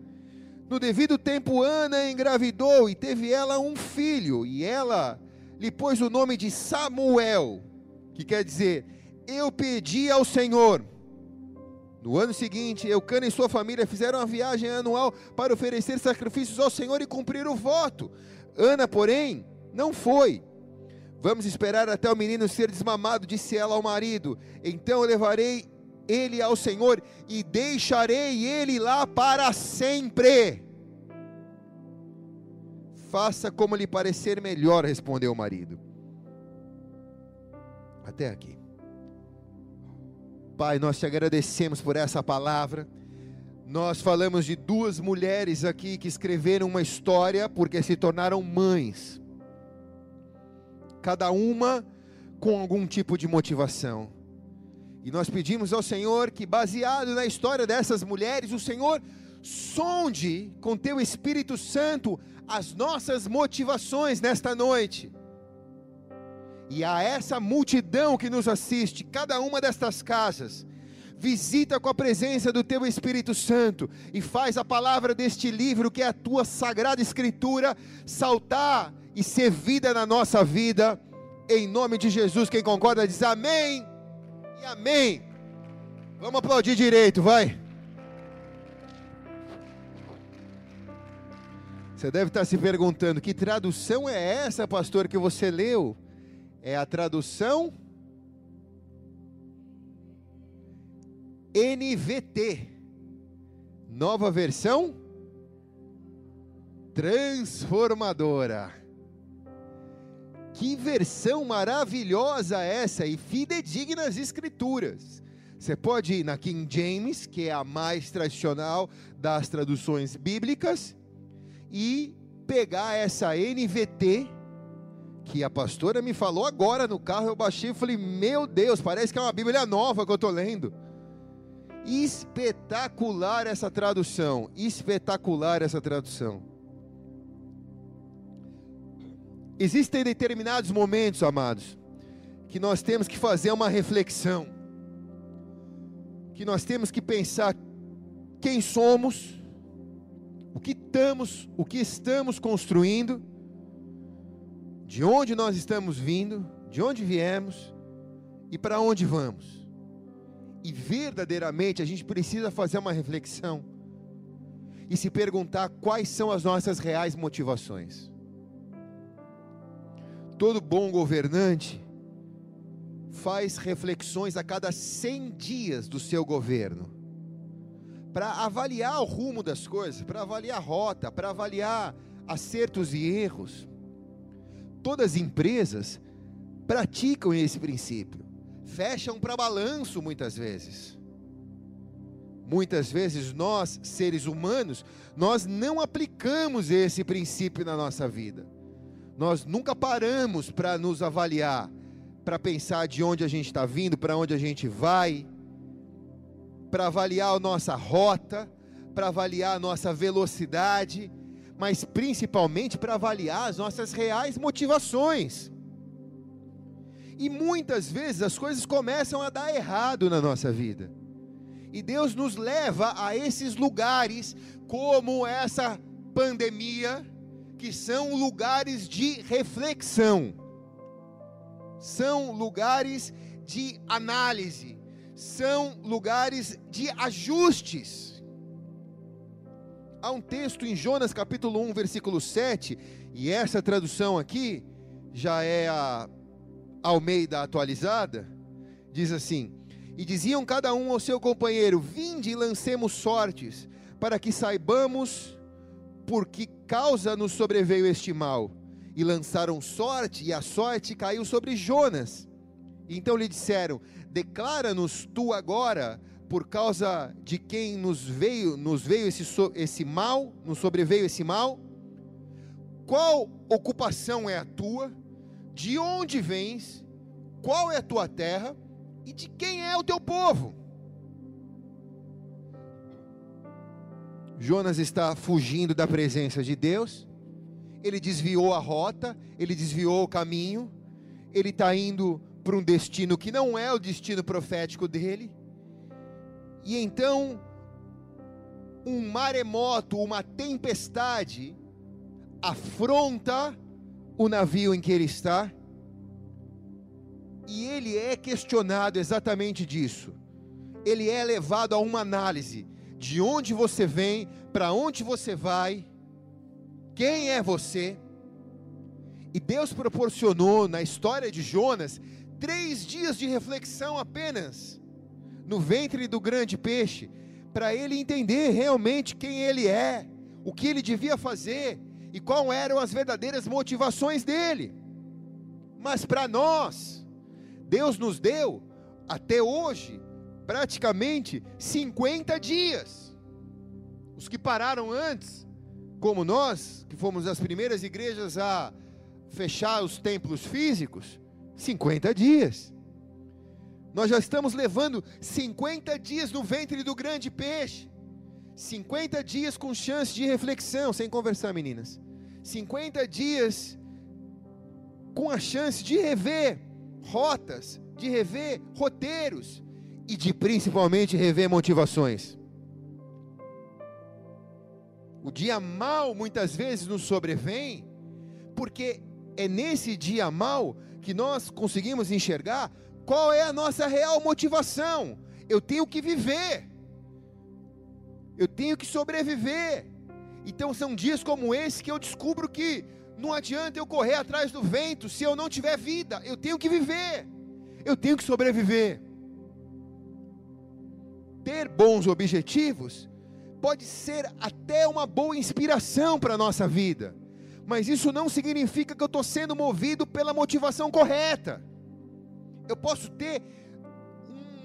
No devido tempo, Ana engravidou e teve ela um filho, e ela lhe pôs o nome de Samuel, que quer dizer: Eu pedi ao Senhor. No ano seguinte, Eucana e sua família fizeram uma viagem anual para oferecer sacrifícios ao Senhor e cumprir o voto. Ana, porém, não foi. Vamos esperar até o menino ser desmamado, disse ela ao marido. Então levarei ele ao Senhor e deixarei ele lá para sempre. Faça como lhe parecer melhor, respondeu o marido. Até aqui. Pai, nós te agradecemos por essa palavra. Nós falamos de duas mulheres aqui que escreveram uma história porque se tornaram mães cada uma com algum tipo de motivação. E nós pedimos ao Senhor que, baseado na história dessas mulheres, o Senhor sonde com teu Espírito Santo as nossas motivações nesta noite. E a essa multidão que nos assiste, cada uma destas casas, visita com a presença do teu Espírito Santo e faz a palavra deste livro, que é a tua sagrada escritura, saltar e ser vida na nossa vida, em nome de Jesus. Quem concorda diz amém e amém. Vamos aplaudir direito, vai. Você deve estar se perguntando: que tradução é essa, pastor, que você leu? É a tradução NVT, nova versão transformadora. Que versão maravilhosa essa e fidedigna às escrituras. Você pode ir na King James, que é a mais tradicional das traduções bíblicas, e pegar essa NVT, que a pastora me falou agora no carro, eu baixei e falei: Meu Deus, parece que é uma Bíblia nova que eu estou lendo. Espetacular essa tradução, espetacular essa tradução. Existem determinados momentos, amados, que nós temos que fazer uma reflexão, que nós temos que pensar quem somos, o que estamos, o que estamos construindo, de onde nós estamos vindo, de onde viemos e para onde vamos. E verdadeiramente a gente precisa fazer uma reflexão e se perguntar quais são as nossas reais motivações. Todo bom governante faz reflexões a cada 100 dias do seu governo, para avaliar o rumo das coisas, para avaliar a rota, para avaliar acertos e erros. Todas as empresas praticam esse princípio, fecham para balanço muitas vezes. Muitas vezes nós, seres humanos, nós não aplicamos esse princípio na nossa vida. Nós nunca paramos para nos avaliar, para pensar de onde a gente está vindo, para onde a gente vai. para avaliar a nossa rota, para avaliar a nossa velocidade, mas principalmente para avaliar as nossas reais motivações. E muitas vezes as coisas começam a dar errado na nossa vida. E Deus nos leva a esses lugares, como essa pandemia, que são lugares de reflexão, são lugares de análise, são lugares de ajustes. Há um texto em Jonas capítulo 1, versículo 7, e essa tradução aqui já é a Almeida atualizada, diz assim: E diziam cada um ao seu companheiro: Vinde e lancemos sortes, para que saibamos por que causa nos sobreveio este mal. E lançaram sorte, e a sorte caiu sobre Jonas. Então lhe disseram: Declara-nos tu agora, por causa de quem nos veio, nos veio esse, esse mal, nos sobreveio esse mal. Qual ocupação é a tua? De onde vens? Qual é a tua terra? E de quem é o teu povo? Jonas está fugindo da presença de Deus, ele desviou a rota, ele desviou o caminho, ele está indo para um destino que não é o destino profético dele, e então um maremoto, uma tempestade, afronta o navio em que ele está, e ele é questionado exatamente disso. Ele é levado a uma análise de onde você vem, para onde você vai, quem é você. E Deus proporcionou na história de Jonas três dias de reflexão apenas no ventre do grande peixe, para ele entender realmente quem ele é, o que ele devia fazer e quais eram as verdadeiras motivações dele. Mas para nós, Deus nos deu até hoje praticamente 50 dias. Os que pararam antes, como nós, que fomos as primeiras igrejas a fechar os templos físicos, 50 dias. Nós já estamos levando 50 dias no ventre do grande peixe. 50 dias com chance de reflexão, sem conversar, meninas. 50 dias com a chance de rever rotas, de rever roteiros e de principalmente rever motivações. O dia mal muitas vezes nos sobrevém, porque é nesse dia mal que nós conseguimos enxergar qual é a nossa real motivação. Eu tenho que viver, eu tenho que sobreviver. Então são dias como esse que eu descubro que não adianta eu correr atrás do vento se eu não tiver vida, eu tenho que viver, eu tenho que sobreviver. Ter bons objetivos pode ser até uma boa inspiração para a nossa vida mas isso não significa que eu estou sendo movido pela motivação correta. Eu posso ter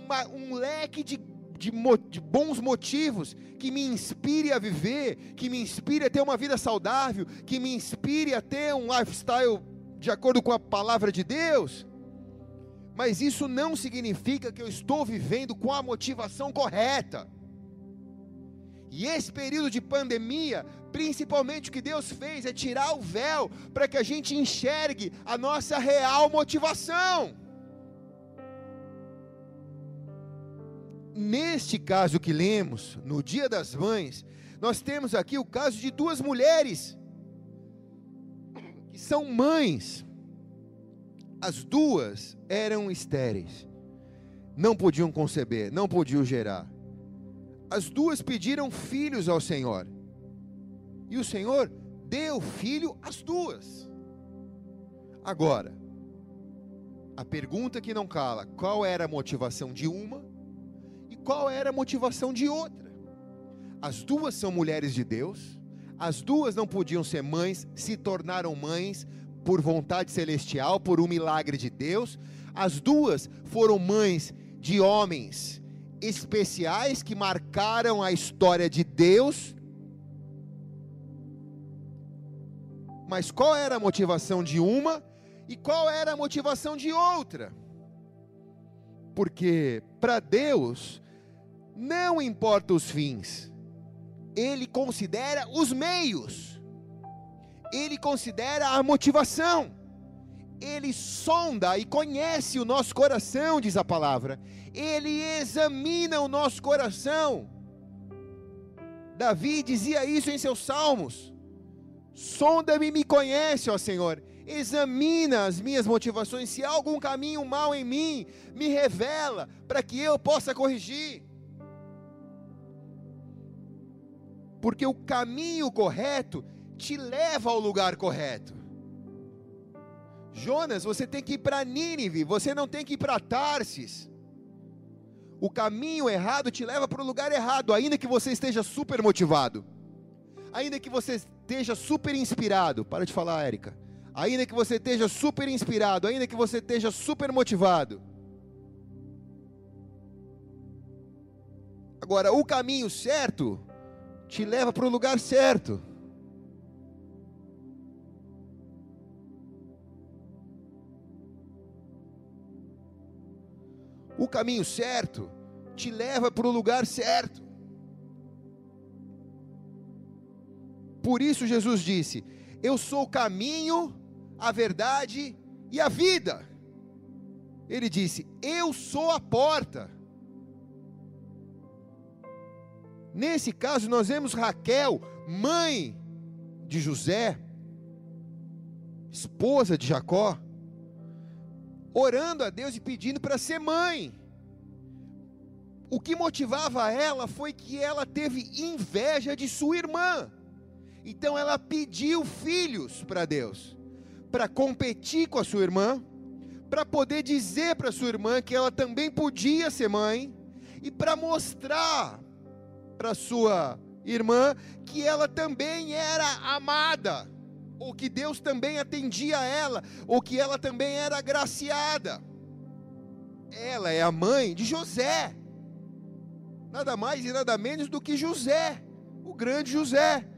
uma, um leque de, de, de, bons motivos que me inspire a viver, que me inspire a ter uma vida saudável, que me inspire a ter um lifestyle de acordo com a palavra de Deus. Mas isso não significa que eu estou vivendo com a motivação correta. E esse período de pandemia, principalmente o que Deus fez é tirar o véu para que a gente enxergue a nossa real motivação. Neste caso que lemos, no Dia das Mães, nós temos aqui o caso de duas mulheres que são mães. As duas eram estéreis, não podiam conceber, não podiam gerar as duas pediram filhos ao Senhor. E o Senhor deu filho às duas. Agora, a pergunta que não cala: qual era a motivação de uma qual era a motivação de outra? As duas são mulheres de Deus, as duas não podiam ser mães, se tornaram mães por vontade celestial, por um milagre de Deus. As duas foram mães de homens especiais que marcaram a história de Deus. Mas qual era a motivação de uma e qual era a motivação de outra? Porque para Deus não importa os fins, ele considera os meios, ele considera a motivação, ele sonda e conhece o nosso coração, diz a palavra, ele examina o nosso coração. Davi dizia isso em seus salmos. Sonda-me e me conhece, ó Senhor. Examina as minhas motivações. Se há algum caminho mal em mim, me revela para que eu possa corrigir. Porque o caminho correto te leva ao lugar correto. Jonas, você tem que ir para Nínive, você não tem que ir para Tarsis. O caminho errado te leva para o lugar errado, ainda que você esteja super motivado. Ainda que você esteja super inspirado. Para de falar, Érica. Ainda que você esteja super inspirado, ainda que você esteja super motivado. Agora, o caminho certo te leva para o lugar certo. O caminho certo te leva para o lugar certo. Por isso Jesus disse: Eu sou o caminho, a verdade e a vida. Ele disse: Eu sou a porta. Nesse caso, nós vemos Raquel, mãe de José, esposa de Jacó, orando a Deus e pedindo para ser mãe. O que motivava ela foi que ela teve inveja de sua irmã. Então ela pediu filhos para Deus, para competir com a sua irmã, para poder dizer para sua irmã que ela também podia ser mãe e para mostrar para sua irmã que ela também era amada ou que Deus também atendia a ela, ou que ela também era agraciada. Ela é a mãe de José, nada mais e nada menos do que José, o grande José,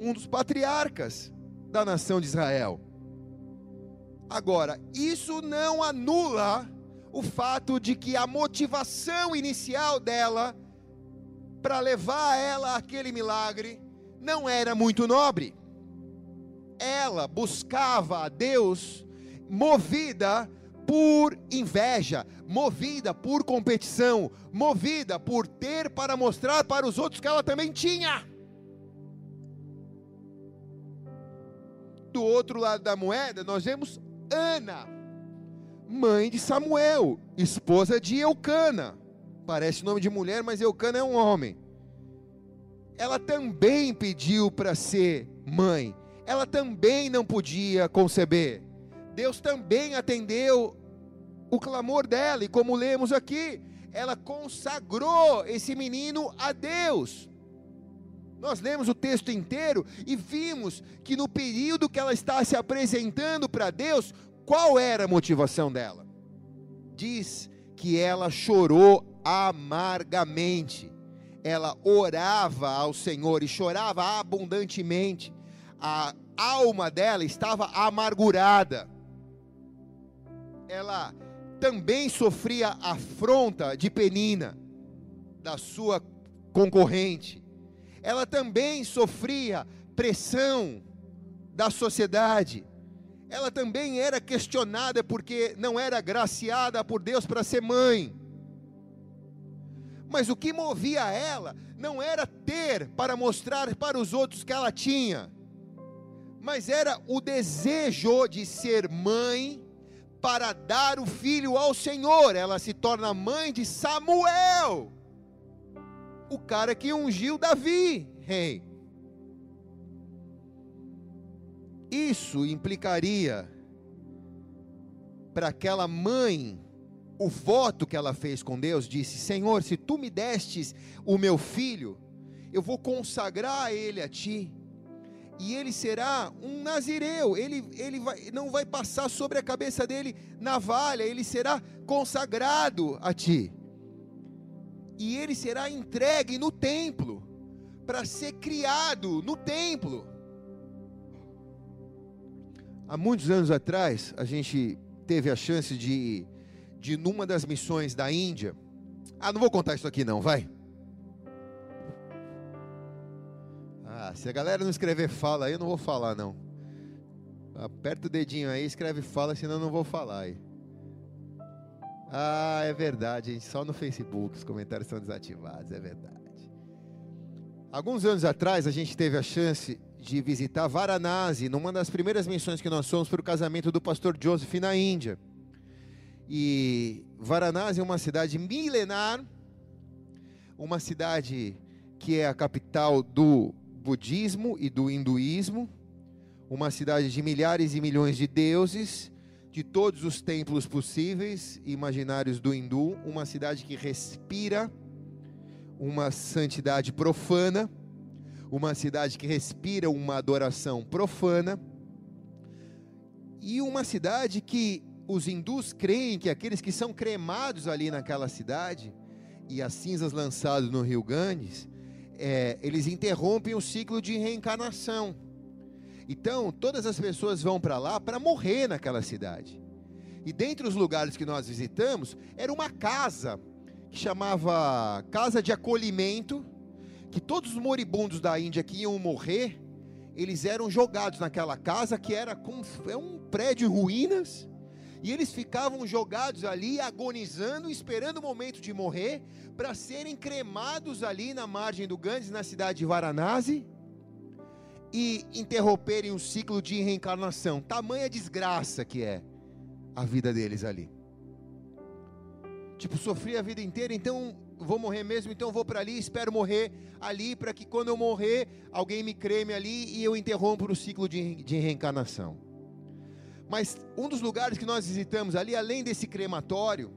um dos patriarcas da nação de Israel. Agora, isso não anula o fato de que a motivação inicial dela para levar ela àquele milagre não era muito nobre ela buscava a Deus movida por inveja, movida por competição, movida por ter para mostrar para os outros que ela também tinha. Do outro lado da moeda, nós vemos Ana, mãe de Samuel, esposa de Eucana. Parece nome de mulher, mas Eucana é um homem. Ela também pediu para ser mãe ela também não podia conceber. Deus também atendeu o clamor dela, e como lemos aqui, ela consagrou esse menino a Deus. Nós lemos o texto inteiro e vimos que no período que ela está se apresentando para Deus, qual era a motivação dela? Diz que ela chorou amargamente. Ela orava ao Senhor e chorava abundantemente a alma dela estava amargurada. Ela também sofria afronta de Penina, da sua concorrente. Ela também sofria pressão da sociedade. Ela também era questionada porque não era graciada por Deus para ser mãe. Mas o que movia ela não era ter para mostrar para os outros que ela tinha mas era o desejo de ser mãe para dar o filho ao Senhor. Ela se torna mãe de Samuel, o cara que ungiu Davi, rei. Isso implicaria para aquela mãe o voto que ela fez com Deus, disse: Senhor, se tu me destes o meu filho, eu vou consagrar ele a ti e ele será um nazireu, ele, ele vai, não vai passar sobre a cabeça dele navalha, ele será consagrado a ti, e ele será entregue no templo, para ser criado no templo. Há muitos anos atrás, a gente teve a chance de, de numa das missões da Índia, Ah, não vou contar isso aqui não, vai. Ah, se a galera não escrever fala aí, eu não vou falar não. Aperta o dedinho aí, escreve fala, senão eu não vou falar aí. Ah, é verdade, gente. Só no Facebook os comentários são desativados, é verdade. Alguns anos atrás, a gente teve a chance de visitar Varanasi, numa das primeiras missões que nós fomos para o casamento do pastor Joseph na Índia. E Varanasi é uma cidade milenar, uma cidade que é a capital do budismo e do hinduísmo, uma cidade de milhares e milhões de deuses, de todos os templos possíveis e imaginários do hindu, uma cidade que respira uma santidade profana, uma cidade que respira uma adoração profana, e uma cidade que os hindus creem que aqueles que são cremados ali naquela cidade e as cinzas lançadas no rio Ganges, é, eles interrompem o ciclo de reencarnação. Então, todas as pessoas vão para lá para morrer naquela cidade. E dentre os lugares que nós visitamos, era uma casa que chamava Casa de Acolhimento, que todos os moribundos da Índia que iam morrer, eles eram jogados naquela casa que era como é um prédio em ruínas, e eles ficavam jogados ali, agonizando, esperando o momento de morrer, para serem cremados ali na margem do Ganges, na cidade de Varanasi, e interromperem o ciclo de reencarnação. Tamanha desgraça que é a vida deles ali. Tipo, sofri a vida inteira, então vou morrer mesmo, então vou para ali, espero morrer ali, para que quando eu morrer, alguém me creme ali e eu interrompo o ciclo de, de reencarnação. Mas um dos lugares que nós visitamos ali, além desse crematório,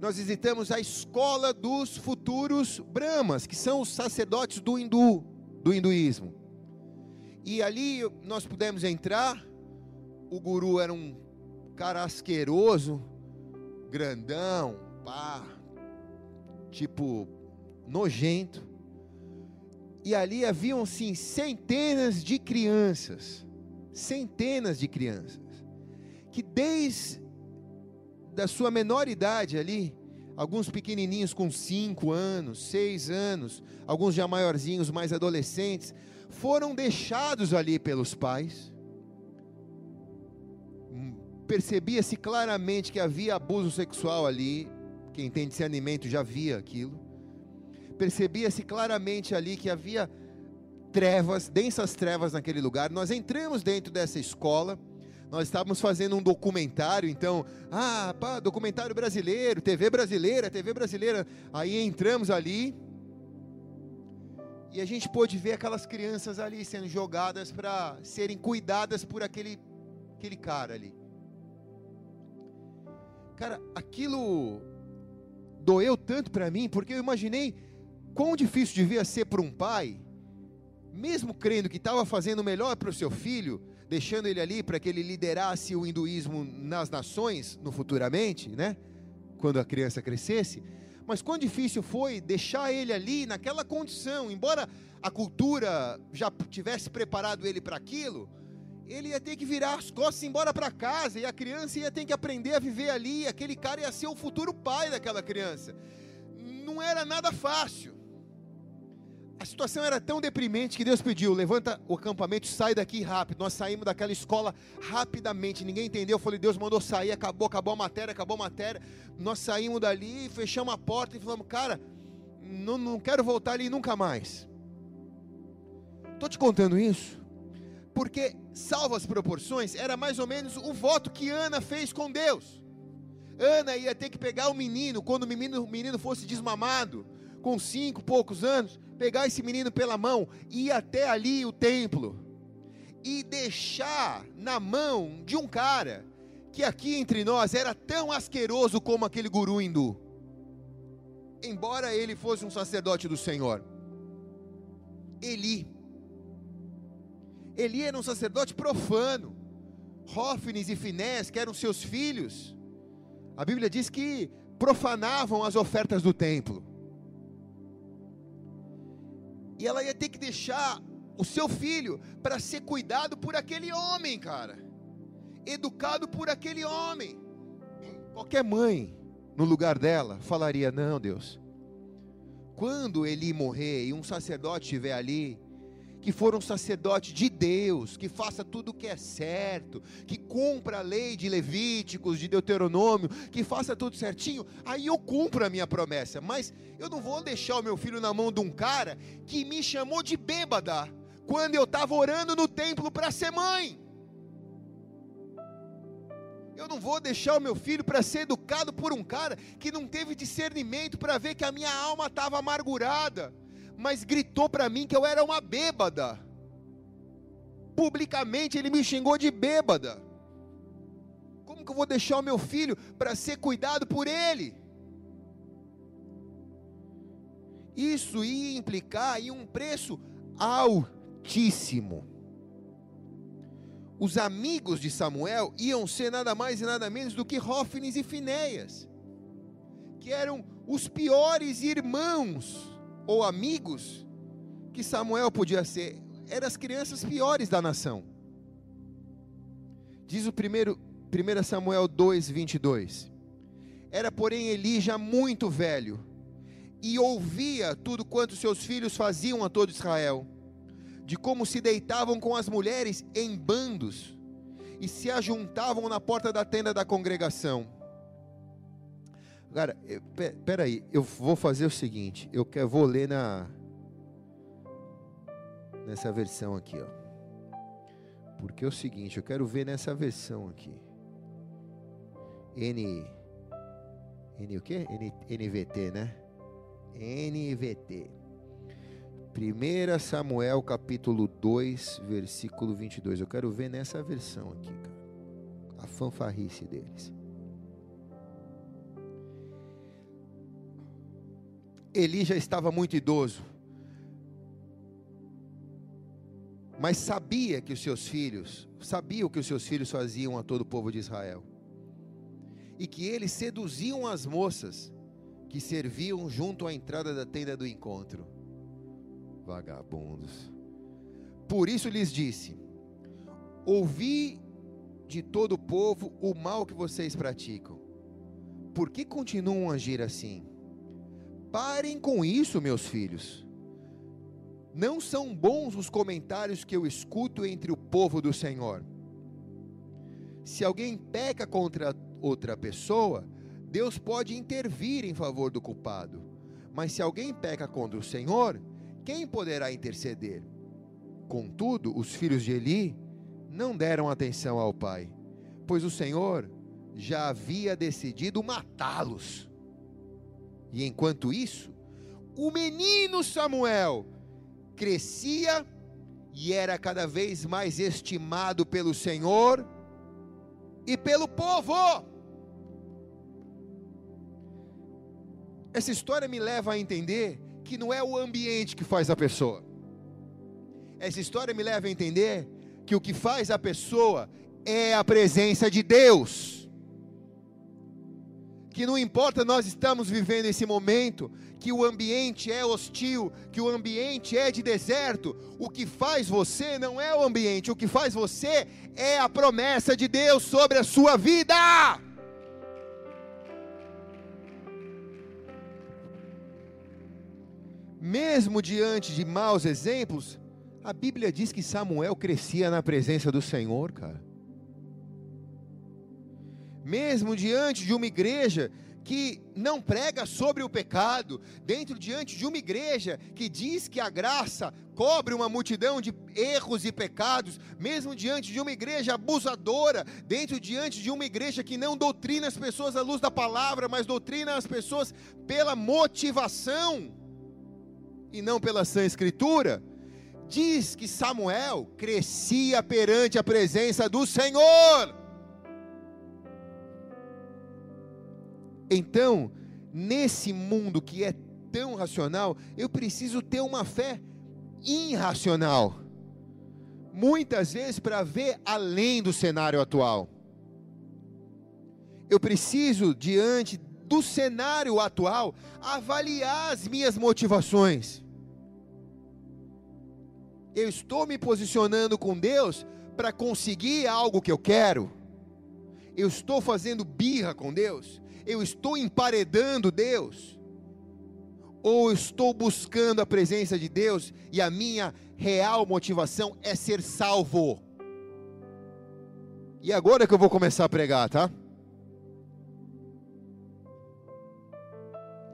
nós visitamos a escola dos futuros Brahmas, que são os sacerdotes do hindu, do hinduísmo. E ali nós pudemos entrar. O guru era um cara asqueroso, grandão, pá, tipo nojento. E ali haviam sim centenas de crianças centenas de crianças que desde da sua menor idade ali, alguns pequenininhos com 5 anos, 6 anos, alguns já maiorzinhos, mais adolescentes, foram deixados ali pelos pais. Percebia-se claramente que havia abuso sexual ali, quem tem discernimento já via aquilo. Percebia-se claramente ali que havia trevas, densas trevas naquele lugar. Nós entramos dentro dessa escola. Nós estávamos fazendo um documentário, então, ah, pá, documentário brasileiro, TV brasileira, TV brasileira. Aí entramos ali e a gente pôde ver aquelas crianças ali sendo jogadas para serem cuidadas por aquele, aquele cara ali. Cara, aquilo doeu tanto para mim, porque eu imaginei quão difícil devia ser para um pai mesmo crendo que estava fazendo melhor para o seu filho, deixando ele ali para que ele liderasse o hinduísmo nas nações no futuramente, né? Quando a criança crescesse, mas quão difícil foi deixar ele ali naquela condição, embora a cultura já tivesse preparado ele para aquilo, ele ia ter que virar as costas e ir embora para casa, e a criança ia ter que aprender a viver ali, aquele cara ia ser o futuro pai daquela criança. Não era nada fácil. A situação era tão deprimente que Deus pediu: levanta o acampamento, sai daqui rápido. Nós saímos daquela escola rapidamente. Ninguém entendeu. Eu falei: Deus mandou sair, acabou, acabou a matéria, acabou a matéria. Nós saímos dali, fechamos a porta e falamos: Cara, não, não quero voltar ali nunca mais. Estou te contando isso porque, salvo as proporções, era mais ou menos o voto que Ana fez com Deus. Ana ia ter que pegar o menino quando o menino, o menino fosse desmamado, com cinco poucos anos, pegar esse menino pela mão, ir até ali o templo e deixar na mão de um cara que aqui entre nós era tão asqueroso como aquele guru hindu. Embora ele fosse um sacerdote do Senhor. Eli. Eli era um sacerdote profano. Rófines e Finés, que eram seus filhos, a Bíblia diz que profanavam as ofertas do templo. E ela ia ter que deixar o seu filho para ser cuidado por aquele homem, cara. Educado por aquele homem. Qualquer mãe no lugar dela, falaria: Não, Deus. Quando Eli morrer e um sacerdote estiver ali, que for um sacerdote de Deus, que faça tudo o que é certo, que cumpra a lei de Levíticos, de Deuteronômio, que faça tudo certinho, aí eu cumpro a minha promessa. Mas eu não vou deixar o meu filho na mão de um cara que me chamou de bêbada quando eu estava orando no templo para ser mãe. Eu não vou deixar o meu filho para ser educado por um cara que não teve discernimento para ver que a minha alma estava amargurada mas gritou para mim que eu era uma bêbada. Publicamente ele me xingou de bêbada. Como que eu vou deixar o meu filho para ser cuidado por ele? Isso ia implicar em um preço altíssimo. Os amigos de Samuel iam ser nada mais e nada menos do que Rófines e Finéias, que eram os piores irmãos ou amigos que Samuel podia ser, eram as crianças piores da nação. Diz o primeiro, 1 Samuel 2, 22. Era, porém, Eli já muito velho, e ouvia tudo quanto seus filhos faziam a todo Israel, de como se deitavam com as mulheres em bandos, e se ajuntavam na porta da tenda da congregação Cara, peraí, eu vou fazer o seguinte, eu quero, vou ler na nessa versão aqui, ó. Porque é o seguinte, eu quero ver nessa versão aqui. N N o quê? N, NVT, né? NVT. 1 Samuel capítulo 2, versículo 22. Eu quero ver nessa versão aqui, cara. A fanfarrice deles. Eli já estava muito idoso, mas sabia que os seus filhos, sabia o que os seus filhos faziam a todo o povo de Israel, e que eles seduziam as moças que serviam junto à entrada da tenda do encontro. Vagabundos. Por isso lhes disse: Ouvi de todo o povo o mal que vocês praticam. Por que continuam a agir assim? Parem com isso, meus filhos. Não são bons os comentários que eu escuto entre o povo do Senhor. Se alguém peca contra outra pessoa, Deus pode intervir em favor do culpado. Mas se alguém peca contra o Senhor, quem poderá interceder? Contudo, os filhos de Eli não deram atenção ao pai, pois o Senhor já havia decidido matá-los. E enquanto isso, o menino Samuel crescia e era cada vez mais estimado pelo Senhor e pelo povo. Essa história me leva a entender que não é o ambiente que faz a pessoa. Essa história me leva a entender que o que faz a pessoa é a presença de Deus que não importa nós estamos vivendo esse momento, que o ambiente é hostil, que o ambiente é de deserto, o que faz você não é o ambiente, o que faz você é a promessa de Deus sobre a sua vida. Mesmo diante de maus exemplos, a Bíblia diz que Samuel crescia na presença do Senhor, cara mesmo diante de uma igreja que não prega sobre o pecado, dentro diante de uma igreja que diz que a graça cobre uma multidão de erros e pecados, mesmo diante de uma igreja abusadora, dentro diante de uma igreja que não doutrina as pessoas à luz da palavra, mas doutrina as pessoas pela motivação e não pela sã escritura. Diz que Samuel crescia perante a presença do Senhor. Então, nesse mundo que é tão racional, eu preciso ter uma fé irracional. Muitas vezes para ver além do cenário atual. Eu preciso, diante do cenário atual, avaliar as minhas motivações. Eu estou me posicionando com Deus para conseguir algo que eu quero. Eu estou fazendo birra com Deus eu estou emparedando Deus? Ou estou buscando a presença de Deus e a minha real motivação é ser salvo? E agora que eu vou começar a pregar, tá?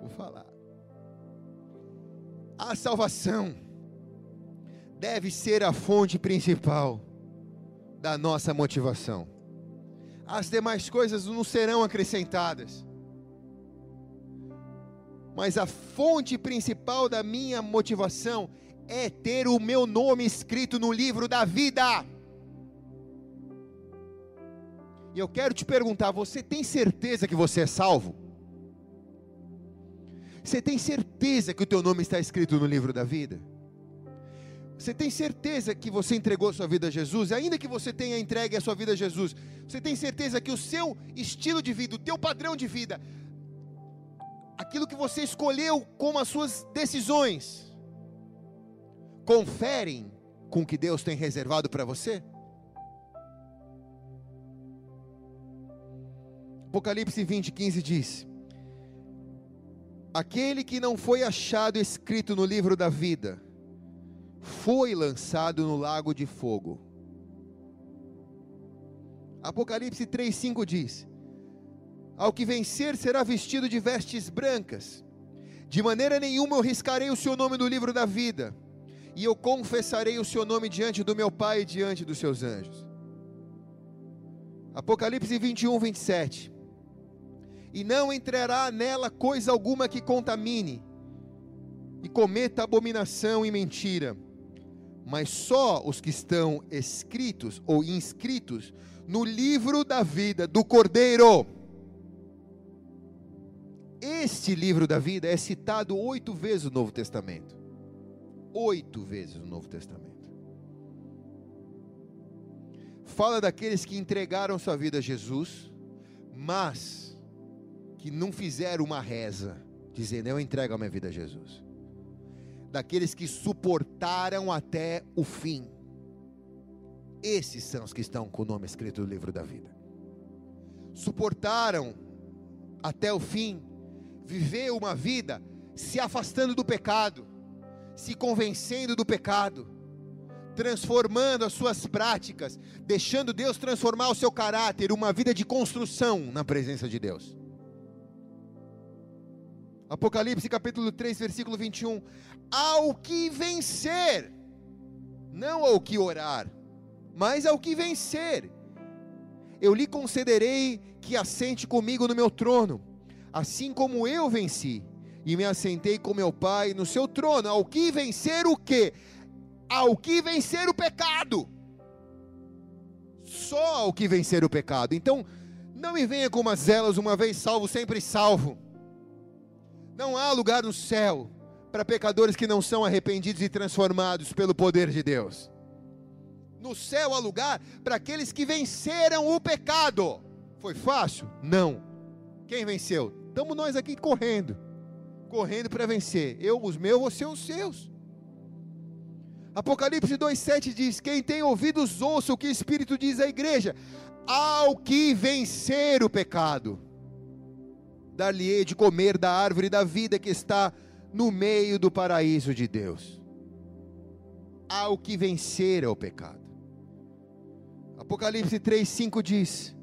Vou falar. A salvação deve ser a fonte principal da nossa motivação. As demais coisas não serão acrescentadas. Mas a fonte principal da minha motivação é ter o meu nome escrito no livro da vida. E eu quero te perguntar: você tem certeza que você é salvo? Você tem certeza que o teu nome está escrito no livro da vida? Você tem certeza que você entregou sua vida a Jesus? Ainda que você tenha entregue a sua vida a Jesus, você tem certeza que o seu estilo de vida, o teu padrão de vida, aquilo que você escolheu como as suas decisões, conferem com o que Deus tem reservado para você? Apocalipse 20, 15 diz: Aquele que não foi achado escrito no livro da vida, foi lançado no lago de fogo. Apocalipse 3,5 diz: Ao que vencer será vestido de vestes brancas, de maneira nenhuma eu riscarei o seu nome do livro da vida, e eu confessarei o seu nome diante do meu Pai e diante dos seus anjos. Apocalipse 21, 27. E não entrará nela coisa alguma que contamine, e cometa abominação e mentira mas só os que estão escritos ou inscritos no livro da vida do Cordeiro. Este livro da vida é citado oito vezes no Novo Testamento. Oito vezes no Novo Testamento. Fala daqueles que entregaram sua vida a Jesus, mas que não fizeram uma reza, dizendo: Eu entrego a minha vida a Jesus daqueles que suportaram até o fim. Esses são os que estão com o nome escrito no livro da vida. Suportaram até o fim, viver uma vida se afastando do pecado, se convencendo do pecado, transformando as suas práticas, deixando Deus transformar o seu caráter, uma vida de construção na presença de Deus. Apocalipse capítulo 3, versículo 21. Ao que vencer, não ao que orar, mas ao que vencer, eu lhe concederei que assente comigo no meu trono, assim como eu venci e me assentei com meu Pai no seu trono. Ao que vencer o quê? Ao que vencer o pecado. Só ao que vencer o pecado. Então, não me venha com umas elas, uma vez salvo, sempre salvo. Não há lugar no céu para pecadores que não são arrependidos e transformados pelo poder de Deus. No céu há lugar para aqueles que venceram o pecado. Foi fácil? Não. Quem venceu? Estamos nós aqui correndo. Correndo para vencer. Eu, os meus, você, os seus. Apocalipse 2,7 diz: Quem tem ouvidos, ouça o que o Espírito diz à igreja. Ao que vencer o pecado dar-lhe-ei de comer da árvore da vida que está no meio do paraíso de Deus. Ao que vencer é o pecado. Apocalipse 3:5 diz: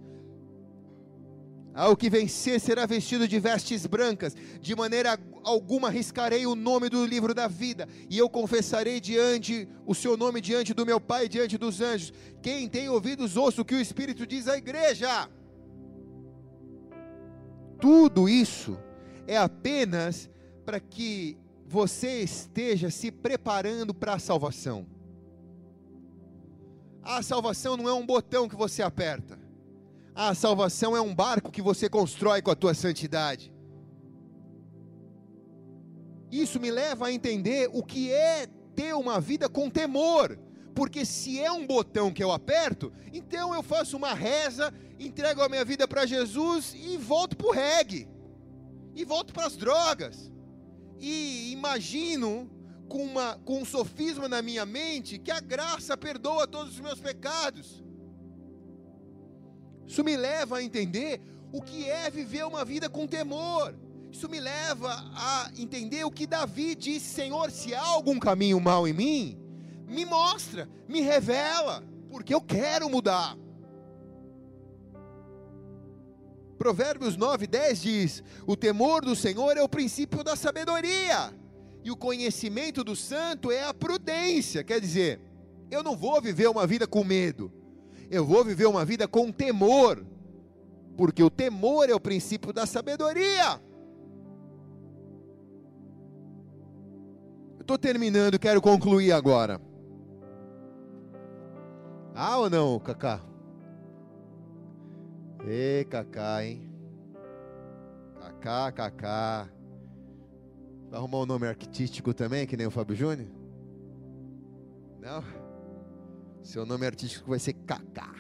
Ao que vencer será vestido de vestes brancas, de maneira alguma riscarei o nome do livro da vida, e eu confessarei diante o seu nome diante do meu Pai, diante dos anjos. Quem tem ouvidos ouça o que o Espírito diz à igreja. Tudo isso é apenas para que você esteja se preparando para a salvação. A salvação não é um botão que você aperta. A salvação é um barco que você constrói com a tua santidade. Isso me leva a entender o que é ter uma vida com temor. Porque se é um botão que eu aperto, então eu faço uma reza entrego a minha vida para Jesus e volto para o reggae, e volto para as drogas, e imagino com, uma, com um sofisma na minha mente que a graça perdoa todos os meus pecados. Isso me leva a entender o que é viver uma vida com temor. Isso me leva a entender o que Davi disse: Senhor, se há algum caminho mal em mim, me mostra, me revela, porque eu quero mudar. Provérbios 9, 10 diz: O temor do Senhor é o princípio da sabedoria, e o conhecimento do santo é a prudência. Quer dizer, eu não vou viver uma vida com medo, eu vou viver uma vida com temor, porque o temor é o princípio da sabedoria. Estou terminando, quero concluir agora. Ah ou não, Cacá? Ê, Cacá, hein? Cacá, Cacá. Vai arrumar um nome artístico também, que nem o Fábio Júnior? Não? Seu nome artístico vai ser Cacá.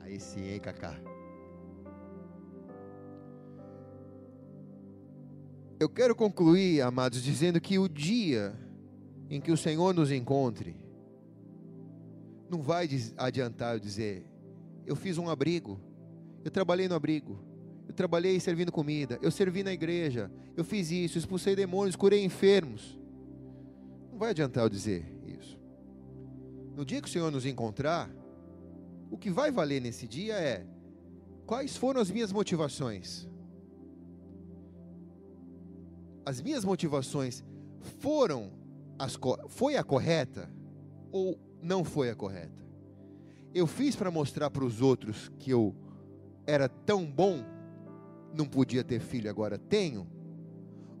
Aí sim, hein, Cacá? Eu quero concluir, amados, dizendo que o dia em que o Senhor nos encontre, não vai adiantar eu dizer, eu fiz um abrigo, eu trabalhei no abrigo, eu trabalhei servindo comida, eu servi na igreja, eu fiz isso, expulsei demônios, curei enfermos. Não vai adiantar eu dizer isso. No dia que o Senhor nos encontrar, o que vai valer nesse dia é quais foram as minhas motivações as minhas motivações foram as foi a correta ou não foi a correta? Eu fiz para mostrar para os outros que eu era tão bom, não podia ter filho, agora tenho?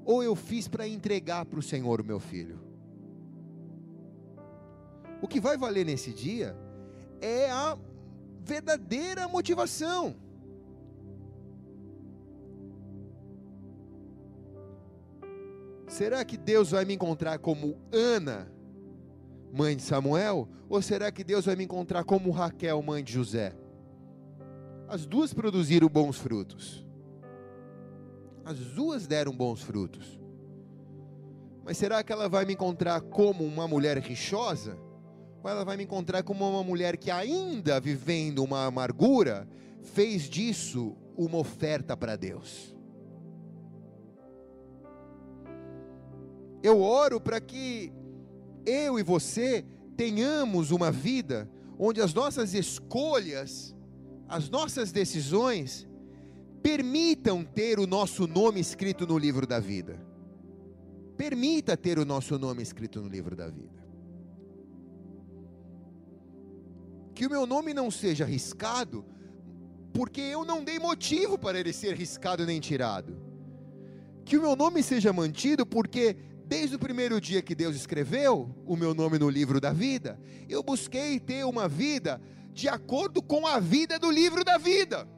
Ou eu fiz para entregar para o Senhor o meu filho? O que vai valer nesse dia é a verdadeira motivação. Será que Deus vai me encontrar como Ana, mãe de Samuel? Ou será que Deus vai me encontrar como Raquel, mãe de José? As duas produziram bons frutos. As duas deram bons frutos. Mas será que ela vai me encontrar como uma mulher rixosa? Ou ela vai me encontrar como uma mulher que, ainda vivendo uma amargura, fez disso uma oferta para Deus? Eu oro para que eu e você tenhamos uma vida onde as nossas escolhas, as nossas decisões, permitam ter o nosso nome escrito no livro da vida. Permita ter o nosso nome escrito no livro da vida. Que o meu nome não seja riscado, porque eu não dei motivo para ele ser riscado nem tirado. Que o meu nome seja mantido, porque Desde o primeiro dia que Deus escreveu o meu nome no livro da vida, eu busquei ter uma vida de acordo com a vida do livro da vida.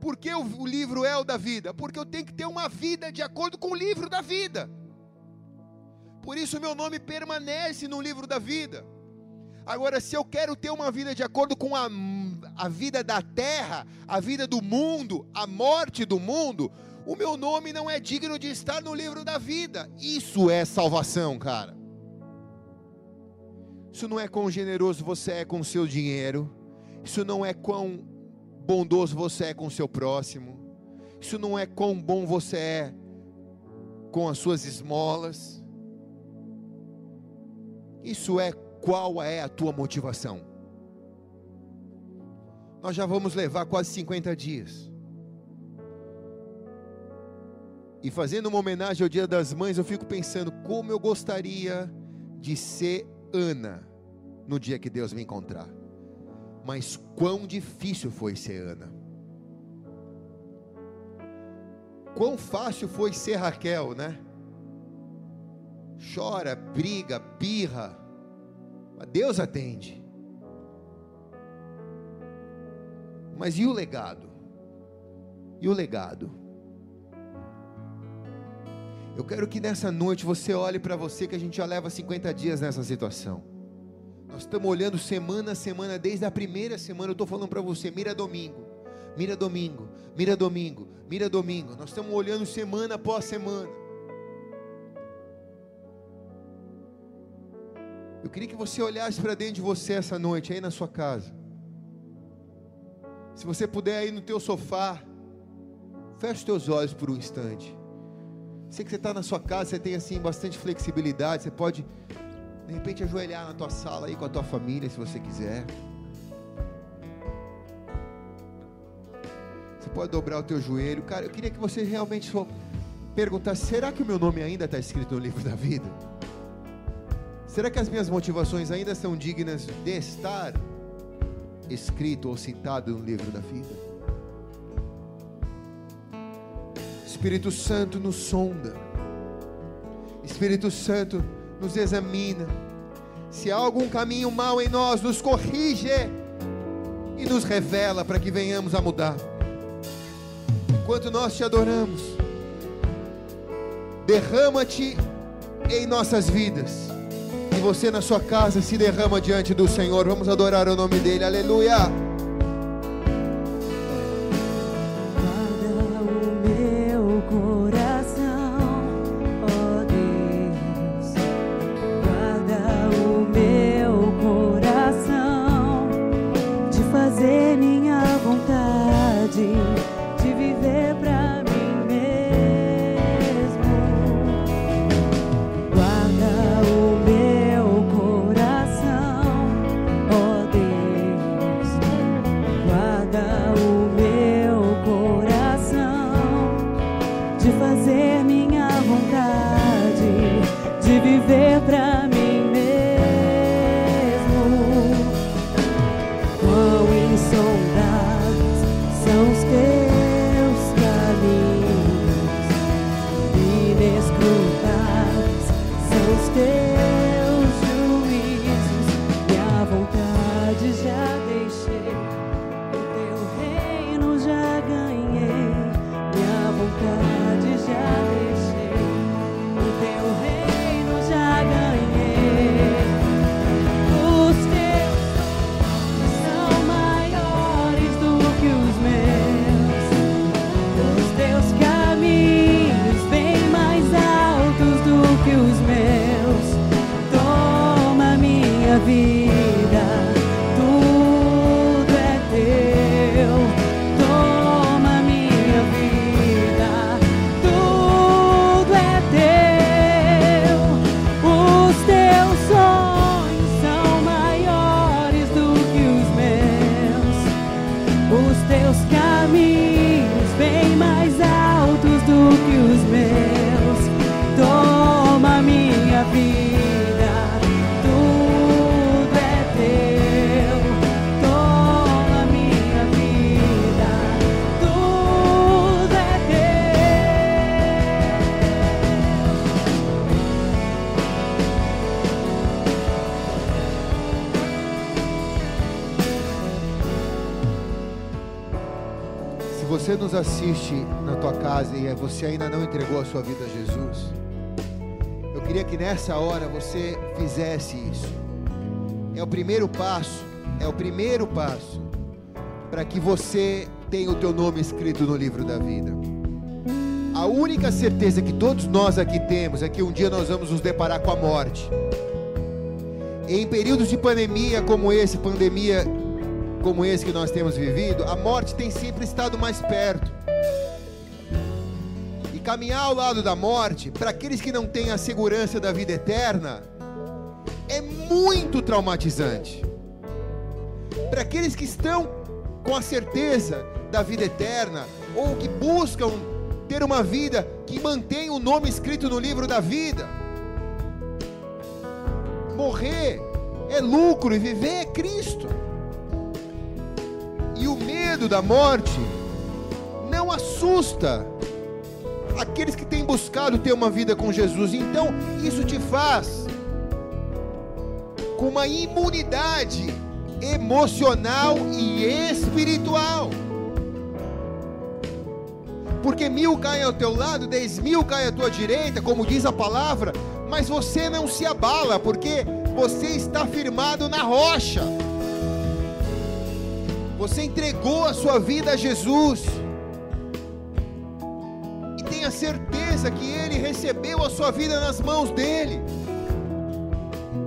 Por que o livro é o da vida? Porque eu tenho que ter uma vida de acordo com o livro da vida. Por isso meu nome permanece no livro da vida. Agora, se eu quero ter uma vida de acordo com a, a vida da terra, a vida do mundo, a morte do mundo, o meu nome não é digno de estar no livro da vida. Isso é salvação, cara. Isso não é quão generoso você é com o seu dinheiro. Isso não é quão bondoso você é com o seu próximo. Isso não é quão bom você é com as suas esmolas. Isso é qual é a tua motivação. Nós já vamos levar quase 50 dias. E fazendo uma homenagem ao Dia das Mães, eu fico pensando como eu gostaria de ser Ana no dia que Deus me encontrar. Mas quão difícil foi ser Ana. Quão fácil foi ser Raquel, né? Chora, briga, birra. Mas Deus atende. Mas e o legado? E o legado? Eu quero que nessa noite você olhe para você, que a gente já leva 50 dias nessa situação. Nós estamos olhando semana a semana, desde a primeira semana. Eu estou falando para você: mira domingo, mira domingo, mira domingo, mira domingo. Nós estamos olhando semana após semana. Eu queria que você olhasse para dentro de você essa noite, aí na sua casa. Se você puder aí no teu sofá, feche os teus olhos por um instante. Sei que você está na sua casa, você tem assim bastante flexibilidade, você pode de repente ajoelhar na tua sala aí com a tua família, se você quiser. Você pode dobrar o teu joelho. Cara, eu queria que você realmente só perguntasse: será que o meu nome ainda está escrito no livro da vida? Será que as minhas motivações ainda são dignas de estar escrito ou citado no livro da vida? Espírito Santo nos sonda. Espírito Santo nos examina. Se há algum caminho mal em nós, nos corrige e nos revela para que venhamos a mudar. Enquanto nós te adoramos, derrama-te em nossas vidas. E você na sua casa se derrama diante do Senhor. Vamos adorar o nome dele. Aleluia. Assiste na tua casa e você ainda não entregou a sua vida a Jesus, eu queria que nessa hora você fizesse isso. É o primeiro passo, é o primeiro passo para que você tenha o teu nome escrito no livro da vida. A única certeza que todos nós aqui temos é que um dia nós vamos nos deparar com a morte. Em períodos de pandemia como esse, pandemia como esse que nós temos vivido, a morte tem sempre estado mais perto. Caminhar ao lado da morte, para aqueles que não têm a segurança da vida eterna, é muito traumatizante. Para aqueles que estão com a certeza da vida eterna, ou que buscam ter uma vida que mantém o nome escrito no livro da vida, morrer é lucro e viver é Cristo. E o medo da morte não assusta buscado ter uma vida com Jesus. Então, isso te faz com uma imunidade emocional e espiritual. Porque mil caem ao teu lado, dez mil caem à tua direita, como diz a palavra, mas você não se abala, porque você está firmado na rocha. Você entregou a sua vida a Jesus. E tenha certeza que Ele recebeu a sua vida nas mãos dele.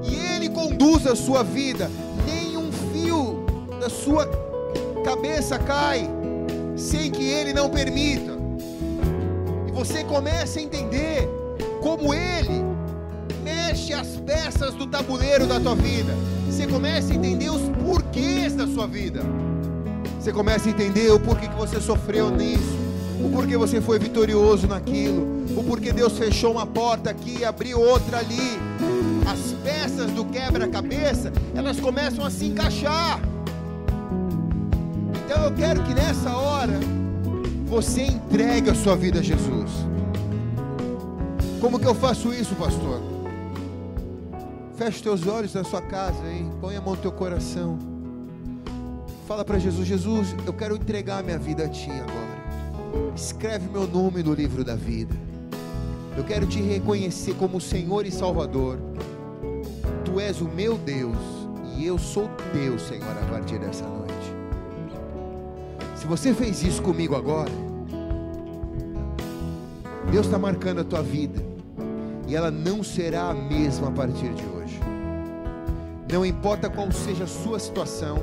E Ele conduz a sua vida. Nem um fio da sua cabeça cai sem que ele não permita. E você começa a entender como ele mexe as peças do tabuleiro da tua vida. Você começa a entender os porquês da sua vida. Você começa a entender o porquê que você sofreu nisso, o porquê você foi vitorioso naquilo, o porquê Deus fechou uma porta aqui e abriu outra ali. As peças do quebra-cabeça, elas começam a se encaixar. Então eu quero que nessa hora você entregue a sua vida a Jesus. Como que eu faço isso, pastor? Feche teus olhos na sua casa aí, põe a mão no teu coração. Fala para Jesus, Jesus, eu quero entregar minha vida a ti agora. Escreve meu nome no livro da vida. Eu quero te reconhecer como Senhor e Salvador. Tu és o meu Deus e eu sou teu, Senhor, a partir dessa noite. Se você fez isso comigo agora, Deus está marcando a tua vida e ela não será a mesma a partir de hoje. Não importa qual seja a sua situação,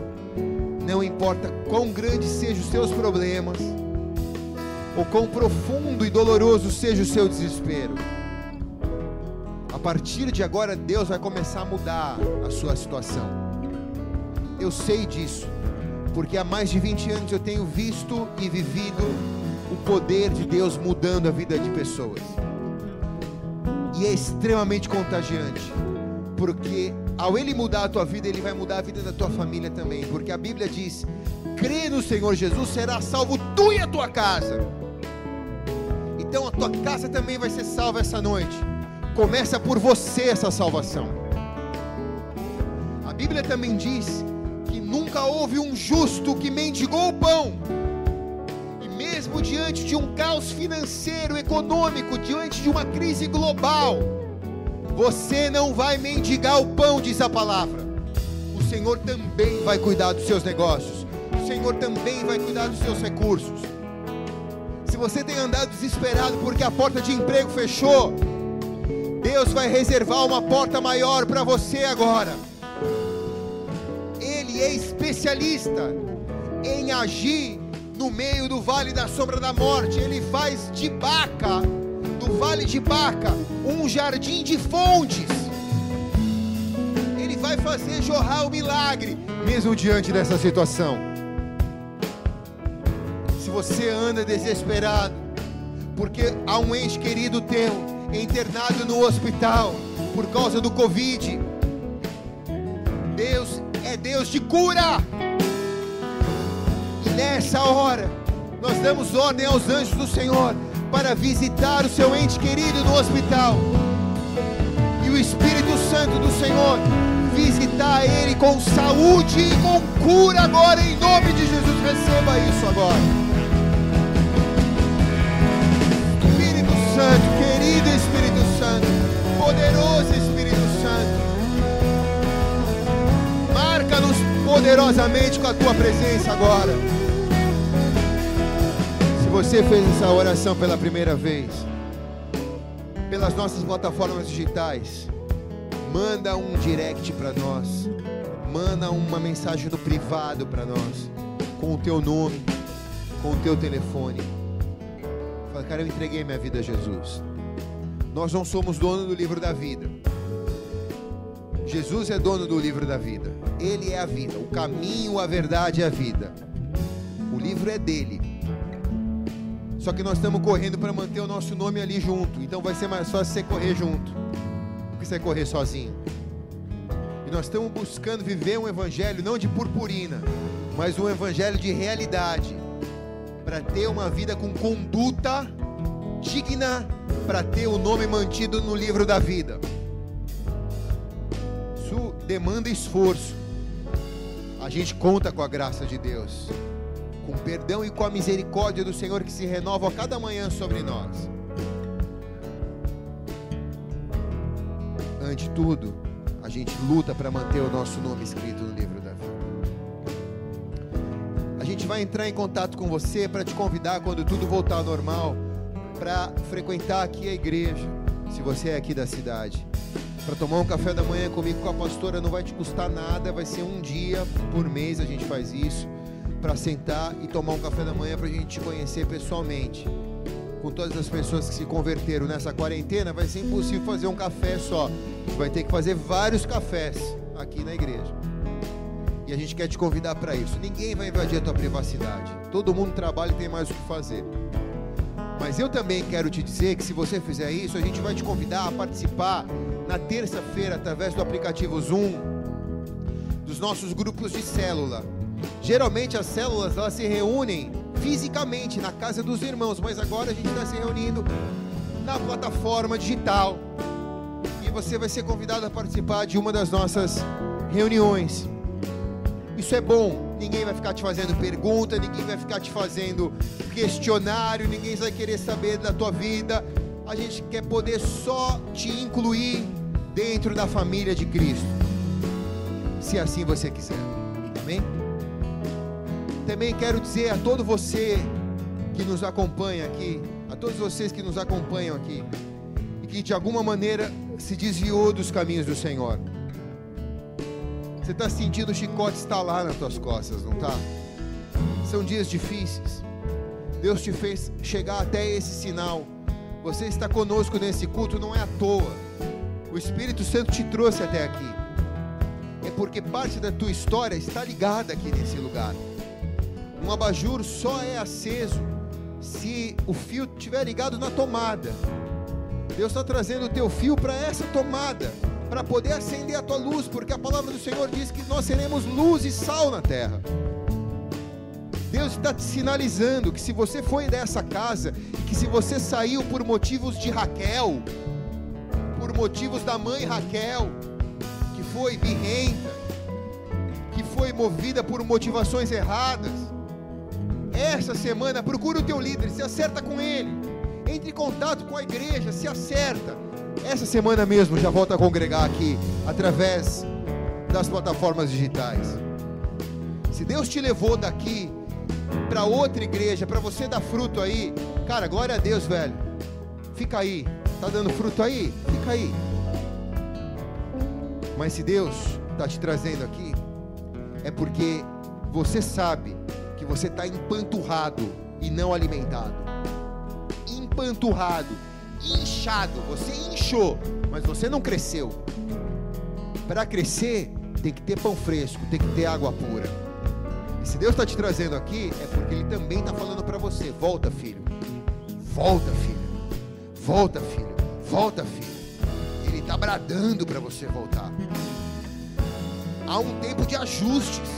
não importa quão grandes sejam os seus problemas, ou quão profundo e doloroso seja o seu desespero. A partir de agora, Deus vai começar a mudar a sua situação. Eu sei disso, porque há mais de 20 anos eu tenho visto e vivido o poder de Deus mudando a vida de pessoas. E é extremamente contagiante, porque ao Ele mudar a tua vida, Ele vai mudar a vida da tua família também, porque a Bíblia diz: crê no Senhor Jesus, será salvo tu e a tua casa. Então a tua casa também vai ser salva essa noite. Começa por você essa salvação. A Bíblia também diz que nunca houve um justo que mendigou o pão. E mesmo diante de um caos financeiro, econômico, diante de uma crise global, você não vai mendigar o pão, diz a palavra. O Senhor também vai cuidar dos seus negócios. O Senhor também vai cuidar dos seus recursos. Você tem andado desesperado porque a porta de emprego fechou, Deus vai reservar uma porta maior para você agora. Ele é especialista em agir no meio do vale da sombra da morte. Ele faz de Baca, do vale de Baca, um jardim de fontes. Ele vai fazer jorrar o milagre, mesmo diante dessa situação. Você anda desesperado, porque há um ente querido teu internado no hospital por causa do Covid, Deus é Deus de cura. E nessa hora, nós damos ordem aos anjos do Senhor para visitar o seu ente querido no hospital. E o Espírito Santo do Senhor visitar ele com saúde e com cura agora, em nome de Jesus. Receba isso agora. Querido Espírito Santo, poderoso Espírito Santo, marca-nos poderosamente com a tua presença agora. Se você fez essa oração pela primeira vez, pelas nossas plataformas digitais, manda um direct para nós, manda uma mensagem no privado para nós, com o teu nome, com o teu telefone. Fala, cara, eu entreguei minha vida a Jesus. Nós não somos dono do livro da vida. Jesus é dono do livro da vida. Ele é a vida, o caminho, a verdade e a vida. O livro é dele. Só que nós estamos correndo para manter o nosso nome ali junto. Então vai ser mais fácil você correr junto do que você correr sozinho. E nós estamos buscando viver um evangelho não de purpurina, mas um evangelho de realidade. Para ter uma vida com conduta digna, para ter o nome mantido no livro da vida. Isso demanda esforço. A gente conta com a graça de Deus, com o perdão e com a misericórdia do Senhor que se renova a cada manhã sobre nós. Ante tudo, a gente luta para manter o nosso nome escrito no livro da vida. A gente vai entrar em contato com você para te convidar quando tudo voltar ao normal para frequentar aqui a igreja, se você é aqui da cidade. Para tomar um café da manhã comigo com a pastora não vai te custar nada, vai ser um dia por mês a gente faz isso. para sentar e tomar um café da manhã para a gente te conhecer pessoalmente. Com todas as pessoas que se converteram nessa quarentena, vai ser impossível fazer um café só. Vai ter que fazer vários cafés aqui na igreja. E a gente quer te convidar para isso. Ninguém vai invadir a tua privacidade. Todo mundo trabalha e tem mais o que fazer. Mas eu também quero te dizer que se você fizer isso, a gente vai te convidar a participar na terça-feira através do aplicativo Zoom dos nossos grupos de célula. Geralmente as células elas se reúnem fisicamente na casa dos irmãos, mas agora a gente está se reunindo na plataforma digital. E você vai ser convidado a participar de uma das nossas reuniões. Isso é bom. Ninguém vai ficar te fazendo pergunta, ninguém vai ficar te fazendo questionário, ninguém vai querer saber da tua vida. A gente quer poder só te incluir dentro da família de Cristo. Se assim você quiser. Amém? Também quero dizer a todo você que nos acompanha aqui, a todos vocês que nos acompanham aqui, e que de alguma maneira se desviou dos caminhos do Senhor. Você está sentindo o chicote estalar nas tuas costas, não está? São dias difíceis. Deus te fez chegar até esse sinal. Você está conosco nesse culto não é à toa. O Espírito Santo te trouxe até aqui. É porque parte da tua história está ligada aqui nesse lugar. Um abajur só é aceso se o fio estiver ligado na tomada. Deus está trazendo o teu fio para essa tomada, para poder acender a tua luz, porque a palavra do Senhor diz que nós seremos luz e sal na terra. Deus está te sinalizando que se você foi dessa casa, e que se você saiu por motivos de Raquel, por motivos da mãe Raquel, que foi birrenta, que foi movida por motivações erradas, essa semana, procura o teu líder, se acerta com ele. Entre em contato com a igreja, se acerta. Essa semana mesmo já volta a congregar aqui, através das plataformas digitais. Se Deus te levou daqui para outra igreja, para você dar fruto aí, cara, glória a Deus, velho. Fica aí. Tá dando fruto aí? Fica aí. Mas se Deus está te trazendo aqui, é porque você sabe que você está empanturrado e não alimentado. Empanturrado, inchado, você inchou, mas você não cresceu. Para crescer, tem que ter pão fresco, tem que ter água pura. E se Deus está te trazendo aqui, é porque Ele também está falando para você: volta, filho, volta, filho, volta, filho, volta, filho. Ele está bradando para você voltar. Há um tempo de ajustes.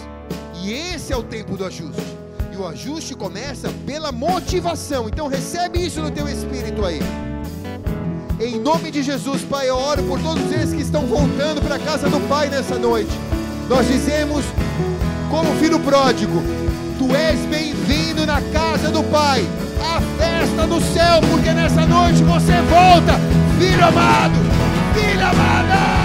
E esse é o tempo do ajuste. E o ajuste começa pela motivação. Então recebe isso no teu espírito aí. Em nome de Jesus, Pai, eu oro por todos eles que estão voltando para a casa do Pai nessa noite. Nós dizemos, como filho pródigo, Tu és bem-vindo na casa do Pai. A festa do céu, porque nessa noite você volta, filho amado, filha amada.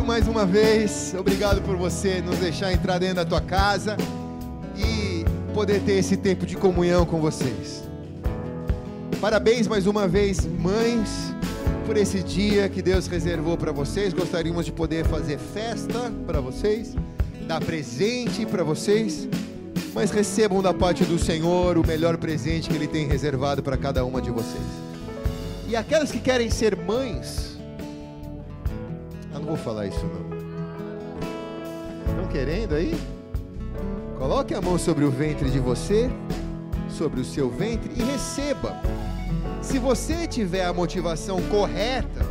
Encerrando o culto mais uma vez. Obrigado por você nos deixar entrar dentro da tua casa e poder ter esse tempo de comunhão com vocês. Parabéns mais uma vez, mães, por esse dia que Deus reservou para vocês. Gostaríamos de poder fazer festa para vocês, dar presente para vocês, mas recebam da parte do Senhor o melhor presente que Ele tem reservado para cada uma de vocês. E aquelas que querem ser mães, vou falar isso não. Estão querendo aí? Coloque a mão sobre o ventre de você, sobre o seu ventre e receba. Se você tiver a motivação correta,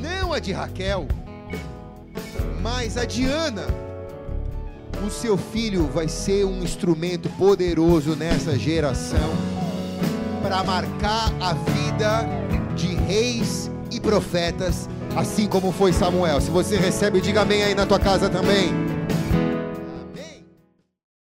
não a de Raquel, mas a de Ana, o seu filho vai ser um instrumento poderoso nessa geração para marcar a vida de reis e profetas, assim como foi Samuel. Se você recebe, diga amém aí na tua casa também.